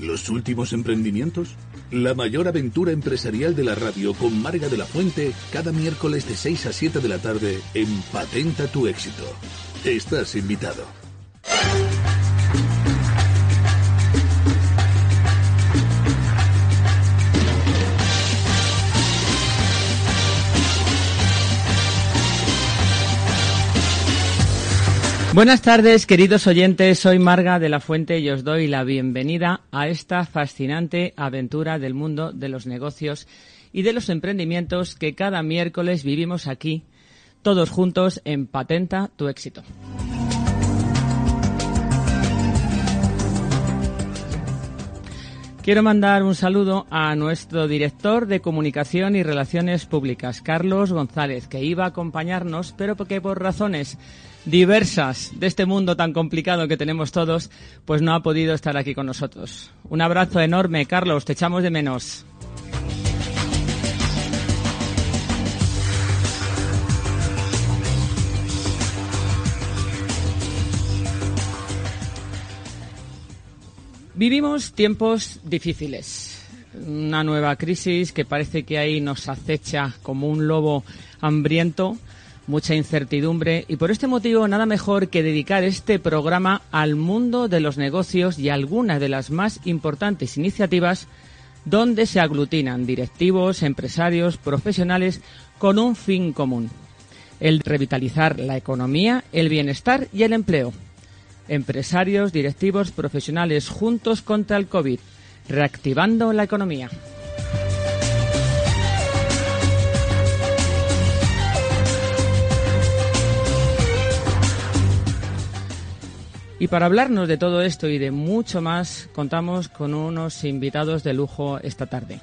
¿Los últimos emprendimientos? La mayor aventura empresarial de la radio con Marga de la Fuente cada miércoles de 6 a 7 de la tarde en Patenta tu éxito. Estás invitado. Buenas tardes, queridos oyentes. Soy Marga de la Fuente y os doy la bienvenida a esta fascinante aventura del mundo de los negocios y de los emprendimientos que cada miércoles vivimos aquí, todos juntos en Patenta tu éxito. Quiero mandar un saludo a nuestro director de Comunicación y Relaciones Públicas, Carlos González, que iba a acompañarnos, pero porque por razones diversas de este mundo tan complicado que tenemos todos, pues no ha podido estar aquí con nosotros. Un abrazo enorme, Carlos, te echamos de menos. Vivimos tiempos difíciles. Una nueva crisis que parece que ahí nos acecha como un lobo hambriento mucha incertidumbre y por este motivo nada mejor que dedicar este programa al mundo de los negocios y a algunas de las más importantes iniciativas donde se aglutinan directivos, empresarios, profesionales con un fin común, el revitalizar la economía, el bienestar y el empleo. Empresarios, directivos, profesionales juntos contra el COVID, reactivando la economía. Y para hablarnos de todo esto y de mucho más, contamos con unos invitados de lujo esta tarde.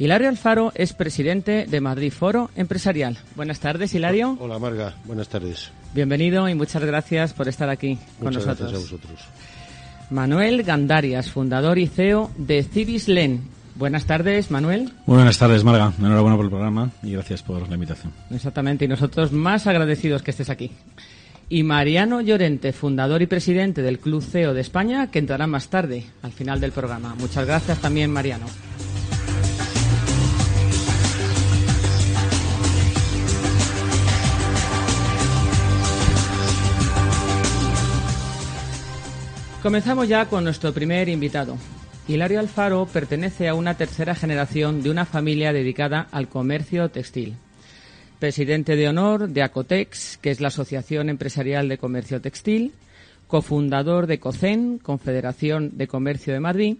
Hilario Alfaro es presidente de Madrid Foro Empresarial. Buenas tardes, Hilario. Hola, Marga. Buenas tardes. Bienvenido y muchas gracias por estar aquí con Muchas nosotros. gracias a vosotros. Manuel Gandarias, fundador y CEO de Civislen. Buenas tardes, Manuel. Buenas tardes, Marga. Enhorabuena por el programa y gracias por la invitación. Exactamente, y nosotros más agradecidos que estés aquí. Y Mariano Llorente, fundador y presidente del Club CEO de España, que entrará más tarde, al final del programa. Muchas gracias también, Mariano. Comenzamos ya con nuestro primer invitado. Hilario Alfaro pertenece a una tercera generación de una familia dedicada al comercio textil. Presidente de honor de Acotex, que es la Asociación Empresarial de Comercio Textil, cofundador de COCEN, Confederación de Comercio de Madrid,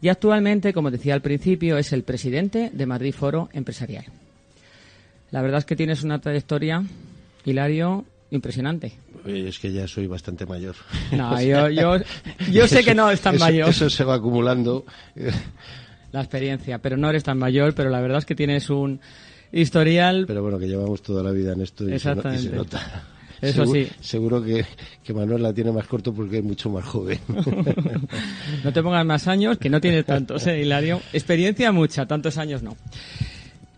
y actualmente, como decía al principio, es el presidente de Madrid Foro Empresarial. La verdad es que tienes una trayectoria, Hilario, impresionante. Es que ya soy bastante mayor. No, yo, yo, yo sé que no es tan Eso- mayor Eso se va acumulando. la experiencia, pero no eres tan mayor, pero la verdad es que tienes un historial Pero bueno, que llevamos toda la vida en esto y, se, no- y se nota. Eso Segu- sí. Seguro que, que Manuel la tiene más corto porque es mucho más joven. No te pongas más años, que no tienes tantos, ¿eh, Hilario? Experiencia mucha, tantos años no.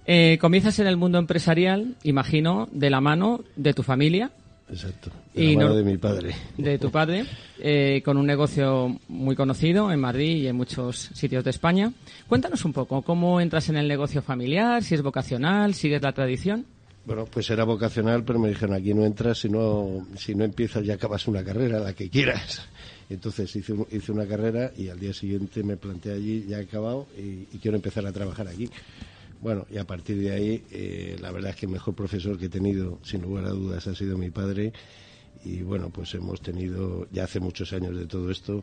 Eh, comienzas en el mundo empresarial, imagino, de la mano de tu familia, Exacto. De Y la mano no- de mi padre. de tu padre, eh, con un negocio muy conocido en Madrid y en muchos sitios de España. Cuéntanos un poco, ¿cómo entras en el negocio familiar? ¿Si es vocacional? ¿Sigues la tradición? Bueno, pues era vocacional, pero me dijeron, aquí no entras si no, si no empiezas ya acabas una carrera, la que quieras. Entonces hice, un- hice una carrera y al día siguiente me planteé allí, ya he acabado y, y quiero empezar a trabajar aquí. Bueno, y a partir de ahí, eh, la verdad es que el mejor profesor que he tenido, sin lugar a dudas, ha sido mi padre. Y bueno, pues hemos tenido, ya hace muchos años de todo esto,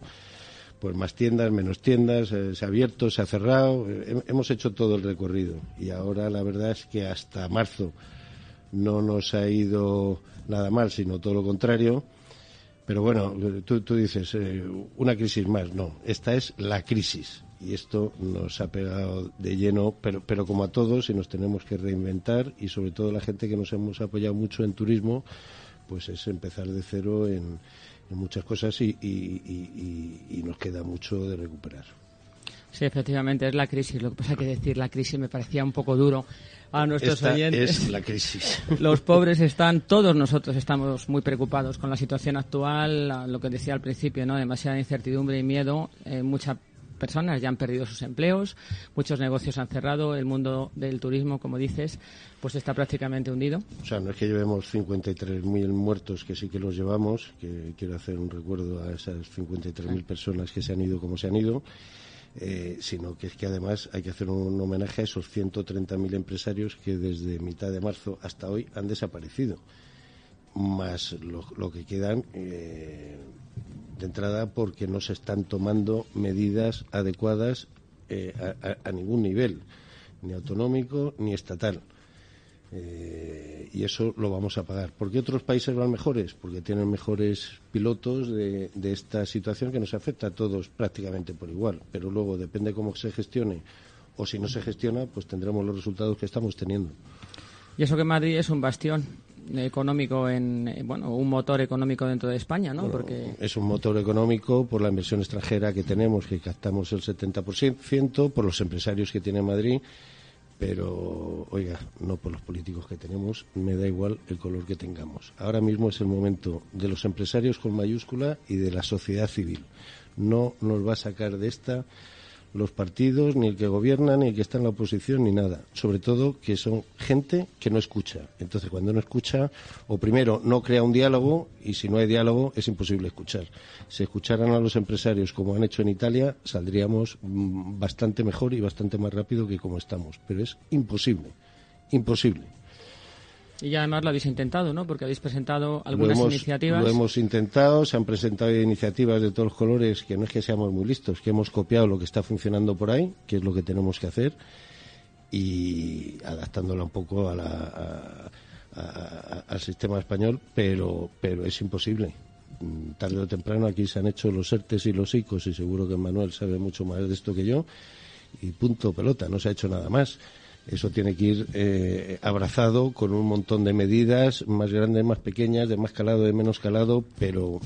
pues más tiendas, menos tiendas, eh, se ha abierto, se ha cerrado, eh, hemos hecho todo el recorrido. Y ahora la verdad es que hasta marzo no nos ha ido nada mal, sino todo lo contrario. Pero bueno, tú, tú dices, eh, una crisis más. No, esta es la crisis. Y esto nos ha pegado de lleno, pero, pero como a todos, y nos tenemos que reinventar, y sobre todo la gente que nos hemos apoyado mucho en turismo, pues es empezar de cero en, en muchas cosas y, y, y, y nos queda mucho de recuperar. Sí, efectivamente, es la crisis. Lo que pasa es que decir la crisis me parecía un poco duro a nuestros Esta oyentes. es la crisis. Los pobres están, todos nosotros estamos muy preocupados con la situación actual, lo que decía al principio, ¿no? Demasiada incertidumbre y miedo. Eh, muchas personas ya han perdido sus empleos, muchos negocios han cerrado, el mundo del turismo, como dices, pues está prácticamente hundido. O sea, no es que llevemos 53.000 muertos, que sí que los llevamos, que quiero hacer un recuerdo a esas 53.000 personas que se han ido como se han ido, eh, sino que es que además hay que hacer un homenaje a esos 130.000 empresarios que desde mitad de marzo hasta hoy han desaparecido, más lo, lo que quedan eh, de entrada porque no se están tomando medidas adecuadas eh, a, ningún nivel, ni autonómico ni estatal. Eh, y eso lo vamos a pagar. ¿Por qué otros países van mejores? Porque tienen mejores pilotos de, de esta situación que nos afecta a todos prácticamente por igual. Pero luego depende cómo se gestione o si no se gestiona, pues tendremos los resultados que estamos teniendo. Y eso que Madrid es un bastión económico en, eh, bueno, un motor económico dentro de España, ¿no? Porque Es un motor económico por la inversión extranjera que tenemos, que captamos el 70%, por los empresarios que tiene Madrid, pero, oiga, no por los políticos que tenemos, me da igual el color que tengamos. Ahora mismo es el momento de los empresarios con mayúscula y de la sociedad civil. No nos va a sacar de esta los partidos, ni el que gobierna, ni el que está en la oposición, ni nada. Sobre todo que son gente que no escucha. Entonces, cuando no escucha, o primero no crea un diálogo, y si no hay diálogo, es imposible escuchar. Si escucharan a los empresarios como han hecho en Italia, saldríamos mm, bastante mejor y bastante más rápido que como estamos. Pero es imposible. Imposible. Y ya además lo habéis intentado, ¿no? Porque habéis presentado algunas lo hemos, iniciativas. Lo hemos intentado, se han presentado iniciativas de todos los colores que no es que seamos muy listos, que hemos copiado lo que está funcionando por ahí, que es lo que tenemos que hacer, y adaptándola un poco a la- a- a- al sistema español, pero, pero es imposible. Mm, Tarde o temprano aquí se han hecho los ERTES y los ICOs, y seguro que Manuel sabe mucho más de esto que yo, y punto pelota, no se ha hecho nada más. Eso tiene que ir eh, abrazado con un montón de medidas, más grandes, más pequeñas, de más calado, de menos calado, pero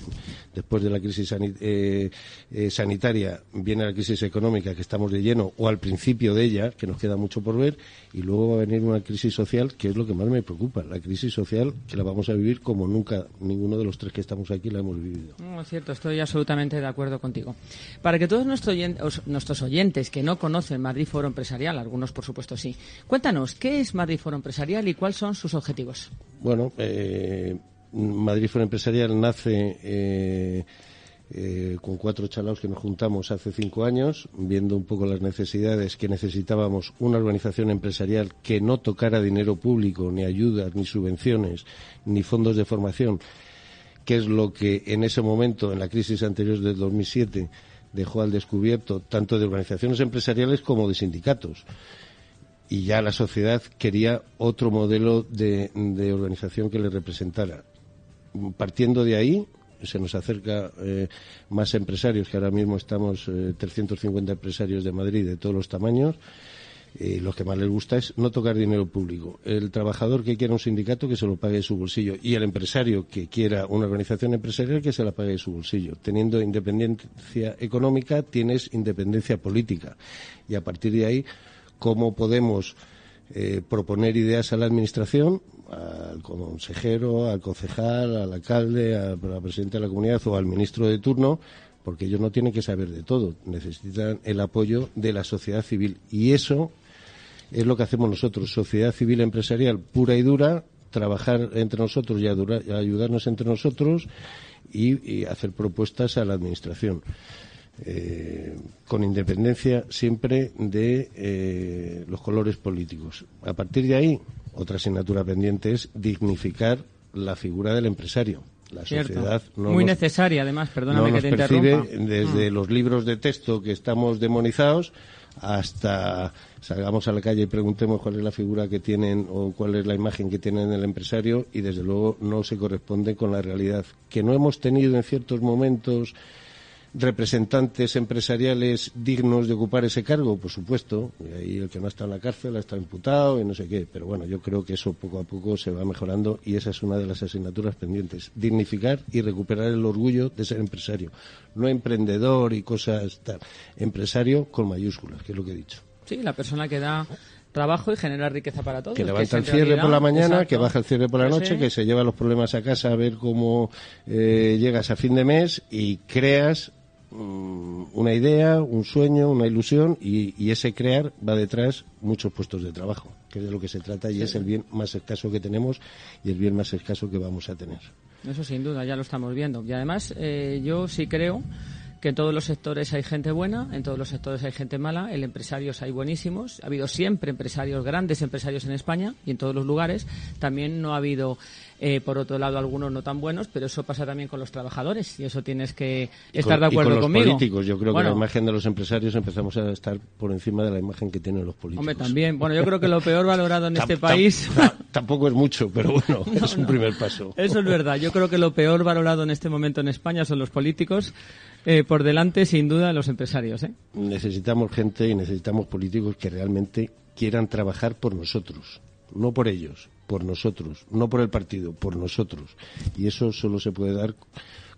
después de la crisis eh, eh, sanitaria viene la crisis económica que estamos de lleno, o al principio de ella, que nos queda mucho por ver, y luego va a venir una crisis social, que es lo que más me preocupa, la crisis social que la vamos a vivir como nunca ninguno de los tres que estamos aquí la hemos vivido. No, es cierto, estoy absolutamente de acuerdo contigo. Para que todos nuestros oyentes que no conocen Madrid Foro Empresarial, algunos por supuesto sí, cuéntanos, ¿qué es Madrid Foro Empresarial y cuáles son sus objetivos? Bueno, eh, Madrid Foro Empresarial nace eh, eh, con cuatro chalaos que nos juntamos hace cinco años, viendo un poco las necesidades que necesitábamos una organización empresarial que no tocara dinero público, ni ayudas, ni subvenciones, ni fondos de formación, que es lo que en ese momento, en la crisis anterior del 2007, dejó al descubierto tanto de organizaciones empresariales como de sindicatos y ya la sociedad quería otro modelo de, de organización que le representara. Partiendo de ahí, se nos acerca eh, más empresarios, que ahora mismo estamos eh, 350 empresarios de Madrid de todos los tamaños. Y lo que más les gusta es no tocar dinero público. El trabajador que quiera un sindicato que se lo pague de su bolsillo y el empresario que quiera una organización empresarial que se la pague de su bolsillo. Teniendo independencia económica tienes independencia política y a partir de ahí cómo podemos eh, proponer ideas a la administración, al consejero, al concejal, al alcalde, al, al presidente de la comunidad o al ministro de turno, porque ellos no tienen que saber de todo, necesitan el apoyo de la sociedad civil y eso es lo que hacemos nosotros, sociedad civil empresarial pura y dura, trabajar entre nosotros y ayudarnos entre nosotros y hacer propuestas a la administración. Eh, con independencia siempre de eh, los colores políticos. A partir de ahí, otra asignatura pendiente es dignificar la figura del empresario. La Cierto. sociedad no Muy nos- necesaria, además, perdóname no que te interrumpa. Mm. desde los libros de texto que estamos demonizados hasta salgamos a la calle y preguntemos cuál es la figura que tienen o cuál es la imagen que tienen el empresario y desde luego no se corresponde con la realidad. Que no hemos tenido en ciertos momentos representantes empresariales dignos de ocupar ese cargo, por supuesto. Y ahí el que no está en la cárcel está imputado y no sé qué. Pero bueno, yo creo que eso poco a poco se va mejorando y esa es una de las asignaturas pendientes. Dignificar y recuperar el orgullo de ser empresario. No emprendedor y cosas tal. Empresario con mayúsculas, que es lo que he dicho. Sí, la persona que da trabajo y genera riqueza para todos. Que levanta el cierre por la mañana, exacto. que baja el cierre por la noche, sí. que se lleva los problemas a casa a ver cómo eh, llegas a fin de mes y creas una idea, un sueño, una ilusión y, y ese crear va detrás muchos puestos de trabajo, que es de lo que se trata y es el bien más escaso que tenemos y el bien más escaso que vamos a tener. Eso sin duda, ya lo estamos viendo. Y además, eh, yo sí creo que en todos los sectores hay gente buena, en todos los sectores hay gente mala, en empresarios hay buenísimos, ha habido siempre empresarios, grandes empresarios en España y en todos los lugares. También no ha habido, eh, por otro lado, algunos no tan buenos, pero eso pasa también con los trabajadores y eso tienes que estar con- de acuerdo y con los conmigo. políticos, yo creo Bueno, que la imagen de los empresarios empezamos a estar por encima de la imagen que tienen los políticos. Hombre, también. Bueno, yo creo que lo peor valorado en este país. ta- tampoco es mucho, pero bueno, es un primer paso. Eso es verdad. Yo creo que lo peor valorado en este momento en España son los políticos. eh, por delante, sin duda, los empresarios. ¿eh? necesitamos gente y necesitamos políticos que realmente quieran trabajar por nosotros, no por ellos, por nosotros, no por el partido, por nosotros. Y eso solo se puede dar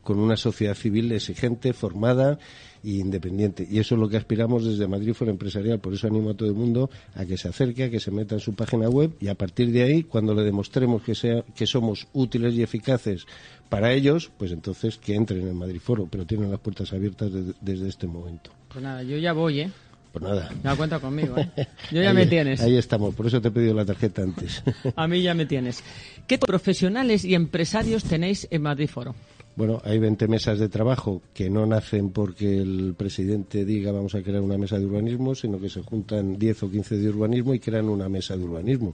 con una sociedad civil exigente, formada e independiente. Y eso es lo que aspiramos desde Madrid Foro Empresarial. Por eso animo a todo el mundo a que se acerque, a que se meta en su página web y a partir de ahí, cuando le demostremos que, sea, que somos útiles y eficaces para ellos, pues entonces que entren en Madrid Foro. Pero tienen las puertas abiertas de- desde este momento. Pues nada, yo ya voy, ¿eh? Pues nada. Ya cuenta conmigo, ¿eh? Yo ya Ahí- me tienes. Ahí estamos, por eso te he pedido la tarjeta antes. A mí ya me tienes. ¿Qué profesionales y empresarios tenéis en Madrid Foro? bueno, hay 20 mesas de trabajo que no nacen porque el presidente diga vamos a crear una mesa de urbanismo, sino que se juntan 10 o 15 de urbanismo y crean una mesa de urbanismo.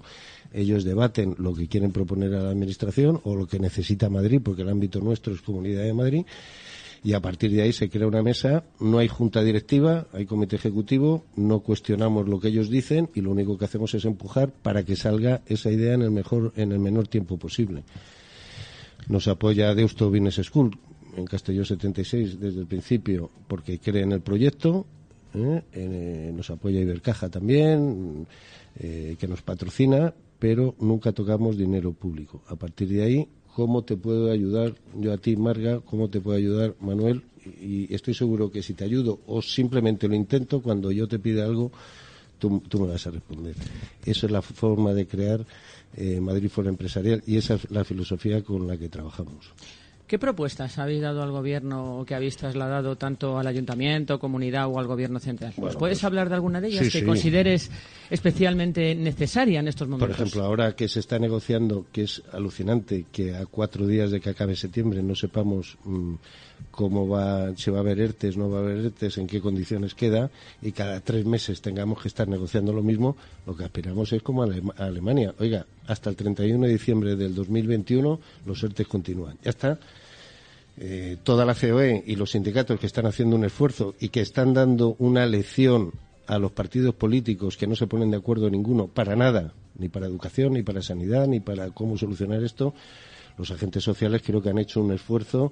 Ellos debaten lo que quieren proponer a la Administración o lo que necesita Madrid, porque el ámbito nuestro es Comunidad de Madrid. Y a partir de ahí se crea una mesa, no hay junta directiva, hay comité ejecutivo, no cuestionamos lo que ellos dicen y lo único que hacemos es empujar para que salga esa idea en el mejor en el menor tiempo posible. Nos apoya Deusto Business School en Castelló 76 desde el principio porque cree en el proyecto, ¿eh? Eh, nos apoya Ibercaja también, eh, que nos patrocina, pero nunca tocamos dinero público. A partir de ahí cómo te puedo ayudar yo a ti, Marga, cómo te puedo ayudar, Manuel, y, estoy seguro que si te ayudo o simplemente lo intento, cuando yo te pida algo, tú, tú me vas a responder. Eso es la forma de crear eh, Madrid Foro Empresarial y esa es la filosofía con la que trabajamos. ¿Qué propuestas habéis dado al gobierno o que habéis trasladado tanto al ayuntamiento, comunidad o al gobierno central? ¿Nos Bueno, puedes pues, hablar de alguna de ellas sí, que sí. consideres especialmente necesaria en estos Por momentos? ejemplo, ahora que se está negociando, que es alucinante que a cuatro días de que acabe septiembre no sepamos mm, cómo va, si va a haber ERTES, no va a haber ERTES, en qué condiciones queda, y cada tres meses tengamos que estar negociando lo mismo, lo que aspiramos es como a Alemania. Oiga, hasta el 31 de diciembre del 2021 los ERTES continúan. Ya está. Eh, toda la COE y los sindicatos que están haciendo un esfuerzo y que están dando una lección a los partidos políticos que no se ponen de acuerdo ninguno para nada, ni para educación, ni para sanidad, ni para cómo solucionar esto, los agentes sociales creo que han hecho un esfuerzo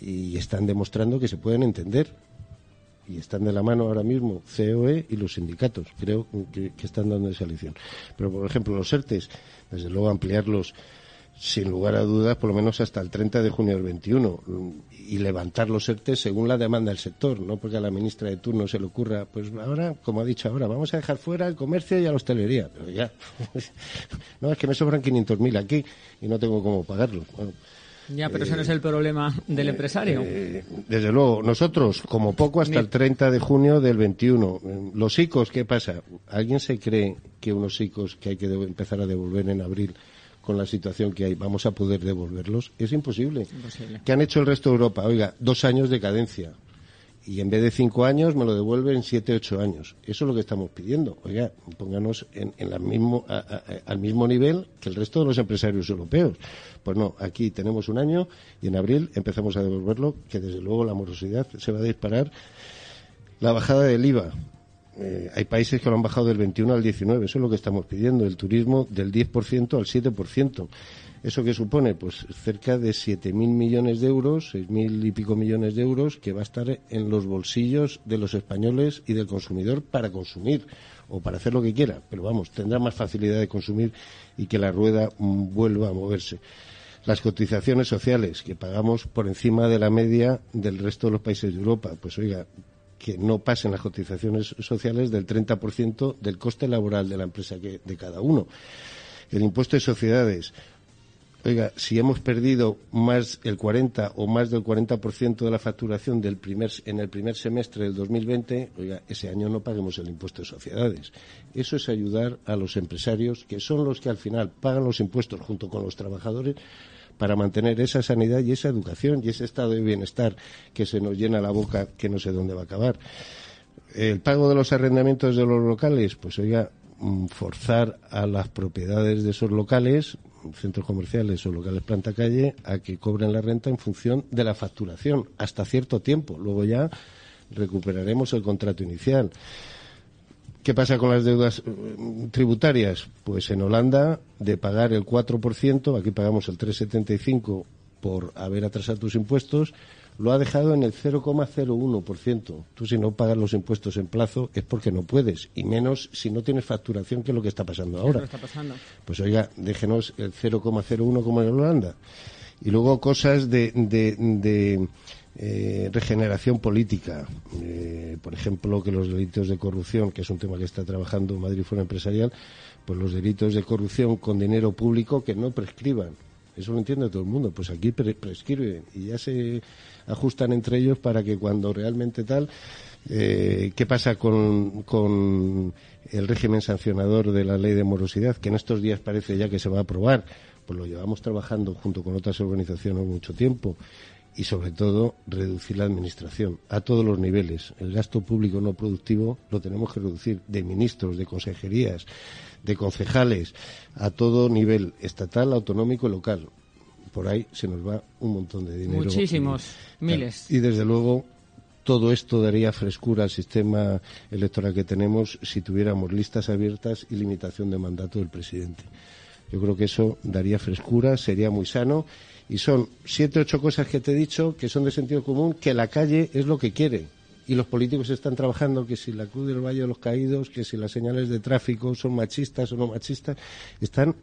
y están demostrando que se pueden entender. Y están de la mano ahora mismo COE y los sindicatos. Creo que, que están dando esa lección. Pero, por ejemplo, los ERTES, desde luego ampliarlos sin lugar a dudas, por lo menos hasta el 30 de junio del 21, mm, y levantar los ERTE según la demanda del sector, no porque a la ministra de turno se le ocurra, pues ahora, como ha dicho ahora, vamos a dejar fuera el comercio y a la hostelería. Pero ya, no, es que me sobran 500.000 aquí y no tengo cómo pagarlos. Bueno, Ya, pero ese no es el problema del empresario. eh, desde luego, nosotros, como poco, hasta el 30 de junio del 21. Eh, Los ICOs, ¿qué pasa? ¿Alguien se cree que unos ICOs que hay que empezar a devolver en abril con la situación que hay, vamos a poder devolverlos? Es imposible. Imposible. ¿Qué han hecho el resto de Europa? Oiga, dos años de cadencia. Y en vez de cinco años me lo devuelven siete, ocho años. Eso es lo que estamos pidiendo. Oiga, pónganos en, en la mismo, a- a- al mismo nivel que el resto de los empresarios europeos. Pues no, aquí tenemos un año y en abril empezamos a devolverlo, que desde luego la morosidad se va a disparar. La bajada del IVA. Eh, hay países que lo han bajado del 21 al 19, eso es lo que estamos pidiendo, el turismo del 10% al 7%. ¿Eso qué supone? Pues cerca de 7.000 millones de euros, 6.000 y pico millones de euros, que va a estar en los bolsillos de los españoles y del consumidor para consumir o para hacer lo que quiera. Pero vamos, tendrá más facilidad de consumir y que la rueda mm, vuelva a moverse. Las cotizaciones sociales que pagamos por encima de la media del resto de los países de Europa. Pues oiga, que no pasen las cotizaciones sociales del 30% del coste laboral de la empresa que, de cada uno. El impuesto de sociedades. Oiga, si hemos perdido más el 40 o más del 40% de la facturación del primer, en el primer semestre del 2020, oiga, ese año no paguemos el impuesto de sociedades. Eso es ayudar a los empresarios, que son los que al final pagan los impuestos junto con los trabajadores, para mantener esa sanidad y esa educación y ese estado de bienestar que se nos llena la boca que no sé dónde va a acabar. El pago de los arrendamientos de los locales, pues oiga, mm, forzar a las propiedades de esos locales, centros comerciales o locales planta calle, a que cobren la renta en función de la facturación, hasta cierto tiempo. Luego ya recuperaremos el contrato inicial. ¿Qué pasa con las deudas eh, tributarias? Pues en Holanda, de pagar el 4%, aquí pagamos el 3,75% por haber atrasado tus impuestos, lo ha dejado en el 0,01%. Tú si no pagas los impuestos en plazo es porque no puedes, y menos si no tienes facturación, que es lo que está pasando ahora. está pasando? Pues oiga, déjenos el 0,01 como en Holanda. Y luego cosas de, de, de eh, regeneración política. Eh, por ejemplo, que los delitos de corrupción, que es un tema que está trabajando Madrid Foro Empresarial, pues los delitos de corrupción con dinero público que no prescriban. Eso lo entiende todo el mundo. Pues aquí prescriben y ya se ajustan entre ellos para que cuando realmente tal. Eh, ¿Qué pasa con, con el régimen sancionador de la ley de morosidad? Que en estos días parece ya que se va a aprobar. Pues lo llevamos trabajando junto con otras organizaciones mucho tiempo y sobre todo reducir la administración a todos los niveles. El gasto público no productivo lo tenemos que reducir de ministros, de consejerías, de concejales, a todo nivel estatal, autonómico y local. Por ahí se nos va un montón de dinero. Muchísimos, miles. Y desde luego todo esto daría frescura al sistema electoral que tenemos si tuviéramos listas abiertas y limitación de mandato del presidente. Yo creo que eso daría frescura, sería muy sano y son siete, ocho cosas que te he dicho que son de sentido común, que la calle es lo que quiere. Y los políticos están trabajando que si la Cruz del Valle de los Caídos, que si las señales de tráfico son machistas o no machistas, están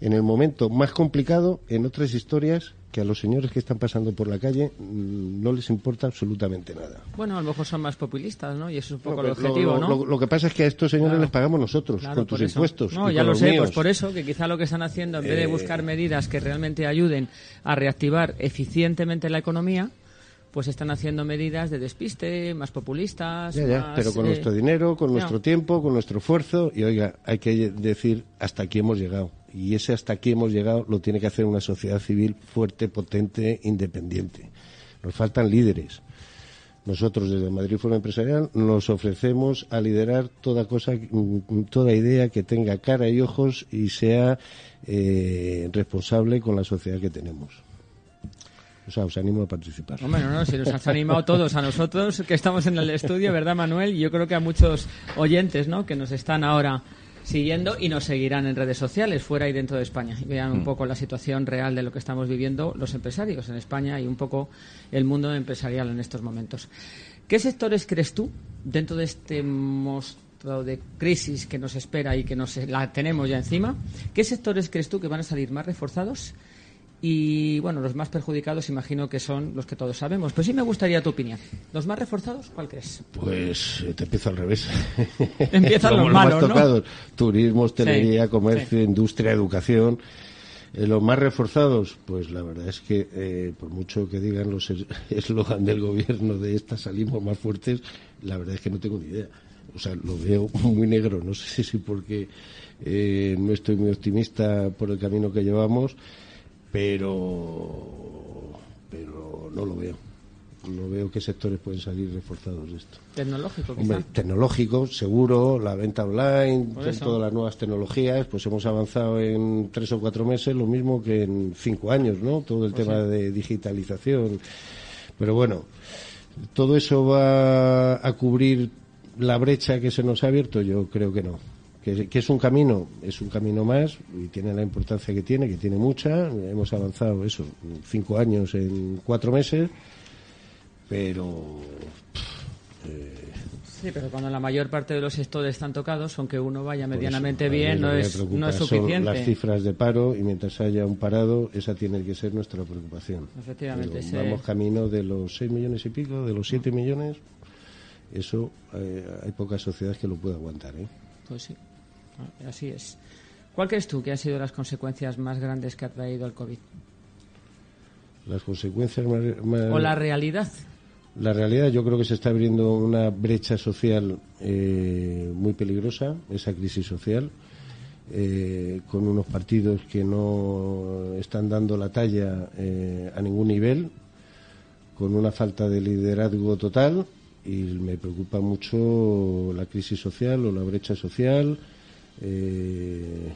en el momento más complicado en otras historias que a los señores que están pasando por la calle mm, no les importa absolutamente nada. Bueno, a lo mejor son más populistas, ¿no? Y eso es un poco el objetivo, ¿no? Lo, que pasa es que a estos señores les pagamos nosotros con tus impuestos. No, ya lo sé, pues por eso, que quizá lo que están haciendo, en vez de eh, buscar medidas que realmente ayuden a reactivar eficientemente la economía, pues están haciendo medidas de despiste, más populistas. pero con nuestro dinero, con nuestro tiempo, con nuestro esfuerzo. Y oiga, hay que decir hasta aquí hemos llegado. Y ese hasta aquí hemos llegado lo tiene que hacer una sociedad civil fuerte, potente, independiente. Nos faltan líderes. Nosotros desde Madrid Foro Empresarial nos ofrecemos a liderar toda cosa, toda idea que tenga cara y ojos y sea eh, responsable con la sociedad que tenemos. O sea, os animo a participar. Bueno, no, si nos has animado todos a nosotros que estamos en el estudio, ¿verdad, Manuel? Y yo creo que a muchos oyentes, ¿no? Que nos están ahora siguiendo y nos seguirán en redes sociales fuera y dentro de España y vean un mm. poco la situación real de lo que estamos viviendo los empresarios en España y un poco el mundo empresarial en estos momentos. ¿Qué sectores crees tú dentro de este monstruo de crisis que nos espera y que nos la tenemos ya encima? ¿Qué sectores crees tú que van a salir más reforzados y bueno, los más perjudicados imagino que son los que todos sabemos. Pero sí me gustaría tu opinión. ¿Los más reforzados cuál crees? Pues eh, te empiezo al revés. Empiezan los, malos, ¿no? Turismo, hostelería, comercio, industria, educación. Eh, los más reforzados, pues la verdad es que eh, por mucho que digan los eslogan del gobierno de esta salimos más fuertes, la verdad es que no tengo ni idea. O sea, lo veo muy negro. No sé si porque no estoy muy optimista por el camino que llevamos pero pero no lo veo no veo qué sectores pueden salir reforzados de esto. Tecnológico, Hombre, tecnológico, seguro, la venta online, todas las nuevas tecnologías, pues hemos avanzado en tres o cuatro meses, lo mismo que en cinco años, ¿no? Todo el pues tema de digitalización. Pero bueno, todo eso va a cubrir la brecha que se nos ha abierto, yo creo que no. Que, que, es un camino, es un camino más y tiene la importancia que tiene, que tiene mucha. Hemos avanzado eso, cinco años en cuatro meses, pero. Eh, sí, pero cuando la mayor parte de los sectores están tocados, aunque uno vaya medianamente bien, no es, no es suficiente. las cifras de paro y mientras haya un parado, esa tiene que ser nuestra preocupación. Efectivamente. Vamos camino de los seis millones y pico, de los siete millones. Eso eh, hay pocas sociedades que lo puedan aguantar. ¿eh? Pues sí. Así es. ¿Cuál crees tú que han sido las consecuencias más grandes que ha traído el COVID? Las consecuencias más, ¿O la realidad? La realidad, yo creo que se está abriendo una brecha social eh, muy peligrosa, esa crisis social, eh, con unos partidos que no están dando la talla eh, a ningún nivel, con una falta de liderazgo total y me preocupa mucho la crisis social o la brecha social eh,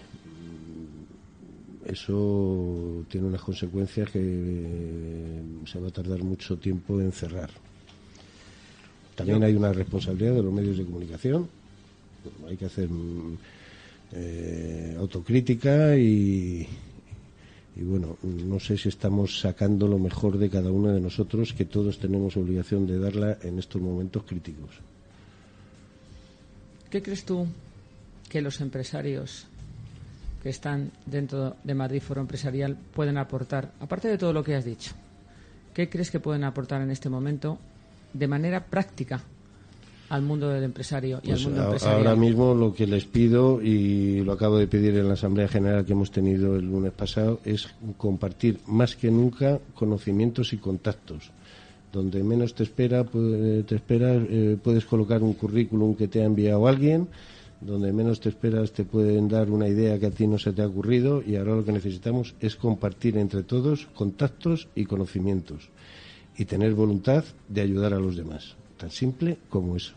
eso tiene unas consecuencias que eh, se va a tardar mucho tiempo en cerrar. También hay una responsabilidad de los medios de comunicación. Hay que hacer eh, autocrítica y, y bueno, no sé si estamos sacando lo mejor de cada uno de nosotros, que todos tenemos obligación de darla en estos momentos críticos. ¿Qué crees tú que los empresarios que están dentro de Madrid Foro Empresarial pueden aportar, aparte de todo lo que has dicho? ¿Qué crees que pueden aportar en este momento de manera práctica al mundo del empresario y al Pues mundo empresarial? Ahora mismo lo que les pido, y lo acabo de pedir en la Asamblea General que hemos tenido el lunes pasado, es compartir más que nunca conocimientos y contactos. Donde menos te espera, te esperas, eh, puedes colocar un currículum que te ha enviado alguien, donde menos te esperas te pueden dar una idea que a ti no se te ha ocurrido y ahora lo que necesitamos es compartir entre todos contactos y conocimientos y tener voluntad de ayudar a los demás. Tan simple como eso.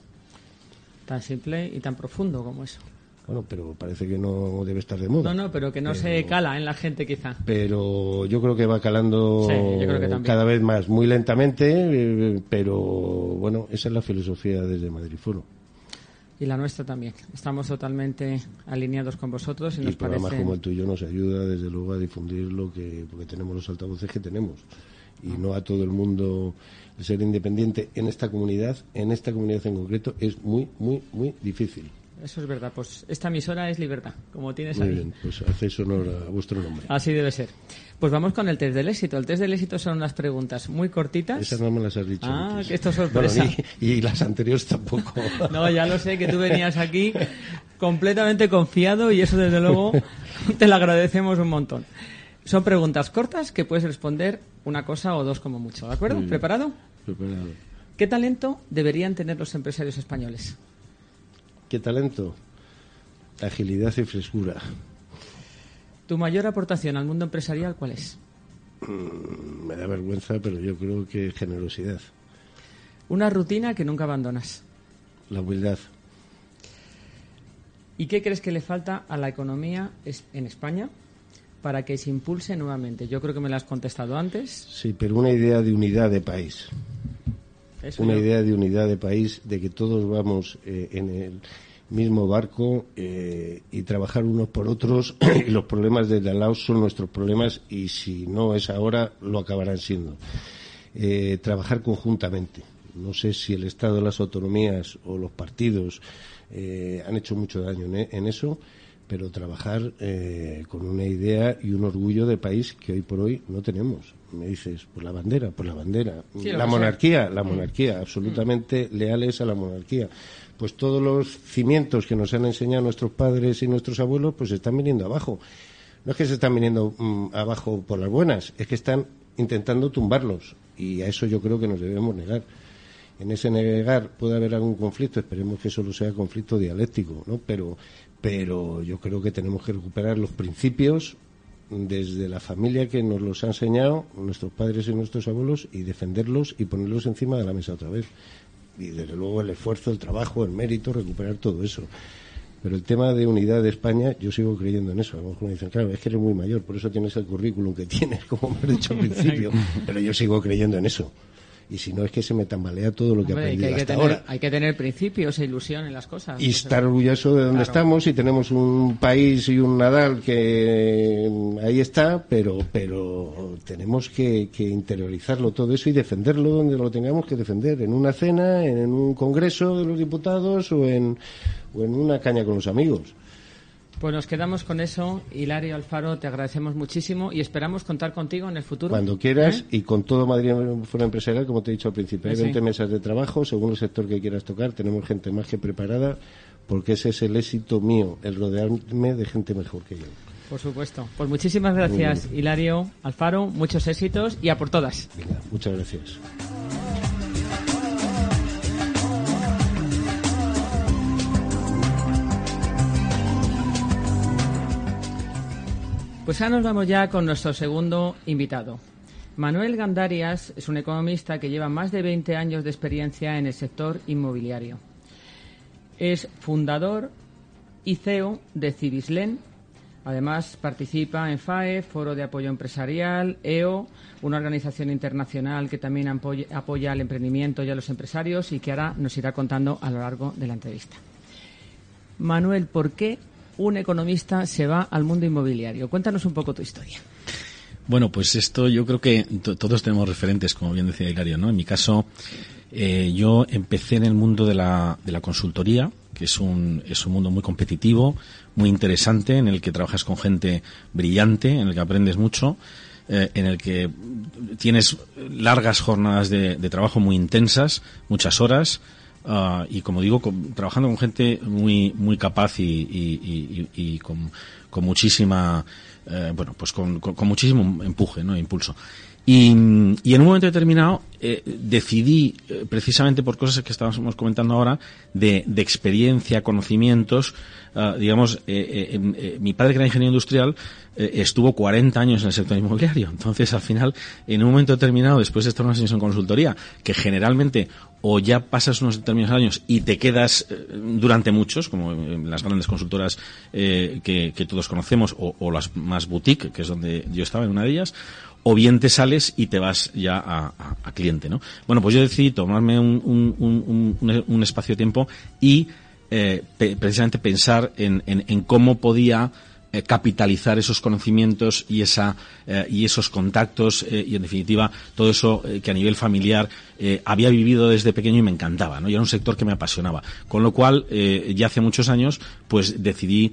Tan simple y tan profundo como eso. Bueno, pero parece que no debe estar de moda. No, no, pero que no Pero- se cala en la gente quizá. Pero yo creo que va calando Sí, yo creo que también. cada vez más, muy lentamente, eh, pero bueno, esa es la filosofía desde Madrid Foro. Y la nuestra también. Estamos totalmente alineados con vosotros y Y nos programas parece... como el tuyo nos ayuda desde luego a difundir lo que, porque tenemos los altavoces que tenemos. Y no a todo el mundo ser independiente en esta comunidad, en esta comunidad en concreto, es muy, muy, muy difícil. Eso es verdad. Pues esta emisora es libertad, como tienes Muy ahí. bien, pues hacéis honor a vuestro nombre. Así debe ser. Pues vamos con el test del éxito. El test del éxito son unas preguntas muy cortitas. Esas no me las has dicho. Ah, antes. que esto es sorpresa. Bueno, y, y las anteriores tampoco. No, ya lo sé, que tú venías aquí completamente confiado y eso desde luego te lo agradecemos un montón. Son preguntas cortas que puedes responder una cosa o dos como mucho, ¿de acuerdo? ¿Preparado? Preparado. ¿Qué talento deberían tener los empresarios españoles? ¿Qué talento? Agilidad y frescura. ¿Tu mayor aportación al mundo empresarial cuál es? Me da vergüenza, pero yo creo que generosidad. Una rutina que nunca abandonas. La humildad. ¿Y qué crees que le falta a la economía en España para que se impulse nuevamente? Yo creo que me lo has contestado antes. Sí, pero una idea de unidad de país. Eso Una yo- idea de unidad de país, de que todos vamos eh, en el mismo barco eh, y trabajar unos por otros y los problemas de al lado son nuestros problemas y si no es ahora lo acabarán siendo. Eh, trabajar conjuntamente. No sé si el Estado, las autonomías o los partidos han hecho mucho daño en, en eso, pero trabajar eh, con una idea y un orgullo de país que hoy por hoy no tenemos. Me dices, pues la bandera, pues la bandera. Sí, la monarquía, la monarquía, absolutamente leales a la monarquía. Pues todos los cimientos que nos han enseñado nuestros padres y nuestros abuelos, pues se están viniendo abajo. No es que se están viniendo mm, abajo por las buenas, es que están intentando tumbarlos. Y a eso yo creo que nos debemos negar. En ese negar puede haber algún conflicto, esperemos que solo sea conflicto dialéctico, ¿no? Pero, pero yo creo que tenemos que recuperar los principios desde la familia que nos los ha enseñado nuestros padres y nuestros abuelos y defenderlos y ponerlos encima de la mesa otra vez. Y desde luego el esfuerzo, el trabajo, el mérito, recuperar todo eso. Pero el tema de unidad de España, yo sigo creyendo en eso. A lo mejor me dicen, claro, es que eres muy mayor, por eso tienes el currículum que tienes, como me has dicho al principio. Pero yo sigo creyendo en eso. Y si no es que se me tambalea todo lo que he Hombre, aprendido hay, que hasta tener, ahora. hay que tener principios e ilusión en las cosas. Y estar orgulloso de donde Claro. estamos y tenemos un país y un Nadal que ahí está, pero pero tenemos que, que interiorizarlo todo eso y defenderlo donde lo tengamos que defender, en una cena, en un congreso de los diputados o en, o en una caña con los amigos. Pues nos quedamos con eso. Hilario Alfaro, te agradecemos muchísimo y esperamos contar contigo en el futuro. Cuando quieras ¿Eh? y con todo Madrid Foro Empresarial, como te he dicho al principio, hay Sí, sí. 20 mesas de trabajo, según el sector que quieras tocar, tenemos gente más que preparada, porque ese es el éxito mío, el rodearme de gente mejor que yo. Por supuesto. Pues muchísimas gracias, Hilario Alfaro. Muchos éxitos y a por todas. Venga, muchas gracias. Pues ahora nos vamos ya con nuestro segundo invitado. Manuel Gandarias es un economista que lleva más de 20 años de experiencia en el sector inmobiliario. Es fundador y CEO de Civislen. Además, participa en FAE, Foro de Apoyo Empresarial, EO, una organización internacional que también apoya, al emprendimiento y a los empresarios y que ahora nos irá contando a lo largo de la entrevista. Manuel, ¿por qué un economista se va al mundo inmobiliario? Cuéntanos un poco tu historia. Bueno, pues esto yo creo que to- todos tenemos referentes, como bien decía Hilario, ¿no? En mi caso, eh, yo empecé en el mundo de la, de la consultoría, que es un, es un mundo muy competitivo, muy interesante, en el que trabajas con gente brillante, en el que aprendes mucho, eh, en el que tienes largas jornadas de, de trabajo muy intensas, muchas horas, Ah, y como digo, trabajando con gente muy muy capaz y, y- y- y- con, con muchísima, eh, bueno, pues con- con muchísimo empuje, ¿no? Impulso. Y, y en un momento determinado eh, decidí, eh, precisamente por cosas que estábamos comentando ahora, de, de experiencia, conocimientos, ah, digamos, eh, eh, em, eh, mi padre que era ingeniero industrial estuvo 40 años en el sector inmobiliario. Entonces, al final, en un momento determinado, después de estar unos años en consultoría, que generalmente o ya pasas unos determinados años y te quedas durante muchos, como las grandes consultoras que, que todos conocemos, o, o las más boutique, que es donde yo estaba en una de ellas, o bien te sales y te vas ya a, cliente, ¿no? Bueno, pues yo decidí tomarme un, espacio de tiempo y eh, precisamente pensar en, en- en cómo podía eh, capitalizar esos conocimientos y esa eh, y esos contactos eh, y en definitiva todo eso que a nivel familiar había vivido desde pequeño y me encantaba no y era un sector que me apasionaba con lo cual ya hace muchos años pues decidí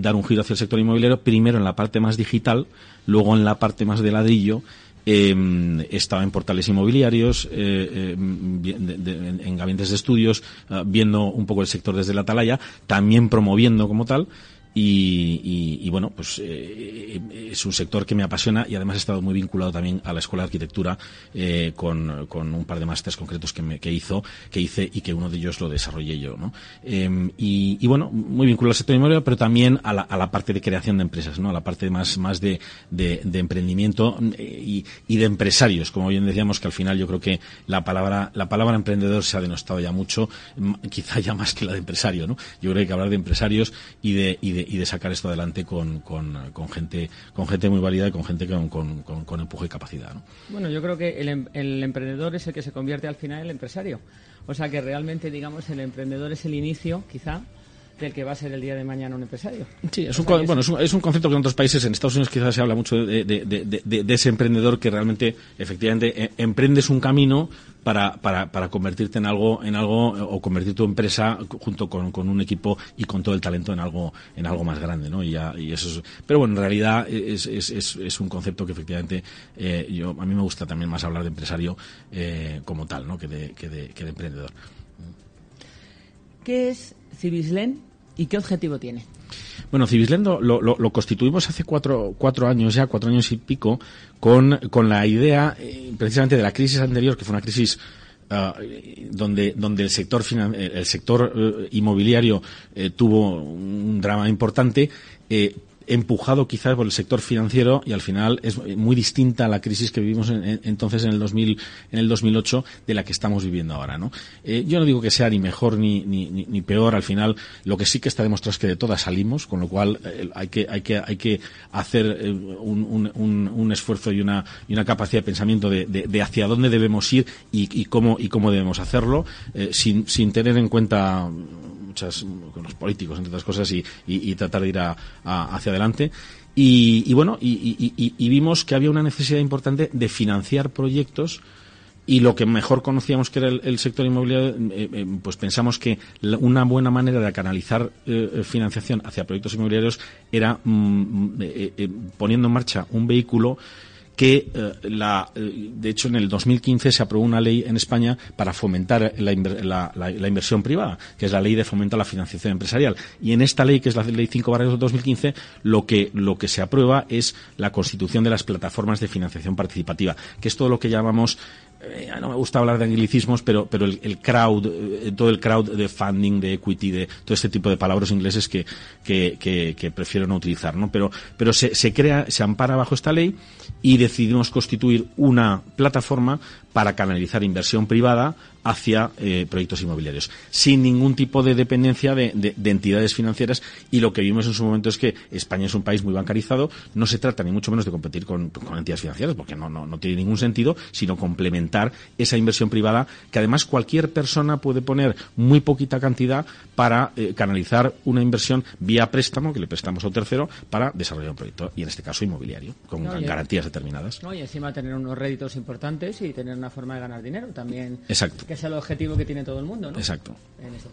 dar un giro hacia el sector inmobiliario primero en la parte más digital luego en la parte más de ladrillo eh, estaba en portales inmobiliarios, bien- de- en gabinetes de estudios, ah, viendo un poco el sector desde la atalaya, también promoviendo como tal. Y, bueno, pues eh, es un sector que me apasiona y además he estado muy vinculado también a la Escuela de Arquitectura eh, con, con un par de másteres concretos que, me, que hizo, que hice y que uno de ellos lo desarrollé yo, ¿no? Eh, y, bueno, muy vinculado al sector inmobiliario, pero también a la, a la parte de creación de empresas, ¿no? A la parte más, más de, de, de emprendimiento eh, y, de empresarios, como bien decíamos que al final yo creo que la palabra, la palabra emprendedor se ha denostado ya mucho, quizá ya más que la de empresario, ¿no? Yo creo que hay que hablar de empresarios y de, y de, y de sacar esto adelante con, con, gente, con gente muy válida y con gente con, con, con, con empuje y capacidad, ¿no? Bueno, yo creo que el, em- el emprendedor es el que se convierte al final en el empresario. O sea que realmente, digamos, el emprendedor es el inicio, quizá, del que va a ser el día de mañana un empresario. Sí, es O un, sea bueno, es- un, es un concepto que en otros países, en Estados Unidos quizás se habla mucho de, de- ese emprendedor que realmente, efectivamente, eh, emprendes un camino para, para, para convertirte en algo, en algo, eh, o convertir tu empresa junto con, con un equipo y con todo el talento en algo, en algo más grande, ¿no? Y, ya- y eso es, pero bueno, en realidad es, es, es, es un concepto que efectivamente, eh, yo, a mí me gusta también más hablar de empresario eh, como tal, ¿no? Que de, que de, que de emprendedor. ¿Qué es Civislen y qué objetivo tiene? Bueno, Civislendo lo, constituimos hace cuatro, cuatro años ya, cuatro años y pico, con, con la idea eh, precisamente de la crisis anterior, que fue una crisis ah, donde, donde el sector, finan- el sector eh, inmobiliario eh, tuvo un drama importante. Empujado quizás por el sector financiero y al final es muy distinta a la crisis que vivimos entonces en el 2000, en el 2008 de la que estamos viviendo ahora, ¿no? Eh, yo no digo que sea ni mejor ni, ni, ni, peor, al final lo que sí que está demostrado es que de todas salimos, con lo cual eh, hay que hay que hay que hacer eh, un, un, un, esfuerzo y una y una capacidad de pensamiento de, de, de hacia dónde debemos ir y, y, cómo y cómo debemos hacerlo sin, sin tener en cuenta muchas con los políticos entre otras cosas y, tratar de ir a, a, hacia adelante. Y, y bueno y, vimos que había una necesidad importante de financiar proyectos y lo que mejor conocíamos que era el, sector inmobiliario, eh, eh, pues pensamos que una buena manera de canalizar eh, financiación hacia proyectos inmobiliarios era mm, eh, poniendo en marcha un vehículo que eh, la, eh, de hecho en el 2015 se aprobó una ley en España para fomentar la, inversión privada, que es la ley de fomento a la financiación empresarial. Y en esta ley, que es la ley 5 de 2015, lo que, lo que se aprueba es la constitución de las plataformas de financiación participativa, que es todo lo que llamamos eh, no me gusta hablar de anglicismos, pero, pero el, crowd, eh, todo el crowd de funding, de equity, de todo este tipo de palabras ingleses que, que, que, que prefiero no utilizar, ¿no? Pero, pero se, se crea, se ampara bajo esta ley y decidimos constituir una plataforma para canalizar inversión privada hacia eh, proyectos inmobiliarios, sin ningún tipo de dependencia de, de, de, entidades financieras. Y lo que vimos en su momento es que España es un país muy bancarizado. No se trata ni mucho menos de competir con, con entidades financieras, porque no, no, no, tiene ningún sentido, sino complementar esa inversión privada, que además cualquier persona puede poner muy poquita cantidad para eh, canalizar una inversión vía préstamo, que le prestamos a un tercero, para desarrollar un proyecto, y en este caso inmobiliario, con no, garantías determinadas. No, y encima tener unos réditos importantes y tener una forma de ganar dinero también. Exacto que es el objetivo que tiene todo el mundo, ¿no? Exacto. En eso.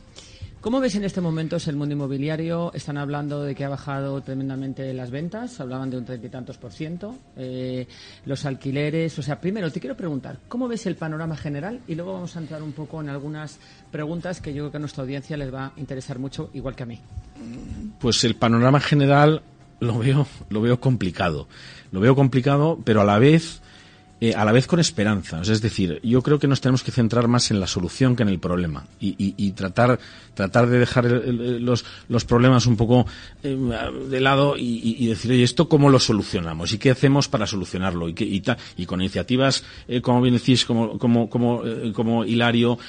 ¿Cómo ves en este momento el mundo inmobiliario? Están hablando de que ha bajado tremendamente las ventas, hablaban de un treinta y tantos por ciento, eh, los alquileres. O sea, primero te quiero preguntar, ¿cómo ves el panorama general? Y luego vamos a entrar un poco en algunas preguntas que yo creo que a nuestra audiencia les va a interesar mucho, igual que a mí. Pues el panorama general lo veo, lo veo complicado. Lo veo complicado, pero a la vez eh, a la vez con esperanza. Es decir, yo creo que nos tenemos que centrar más en la solución que en el problema y, y, tratar, tratar de dejar el, los, los, problemas un poco eh, de lado y, decir, oye, ¿esto cómo lo solucionamos? ¿Y qué hacemos para solucionarlo? Y, que, y, con iniciativas, eh, como bien decís, como, como, como, como Hilario,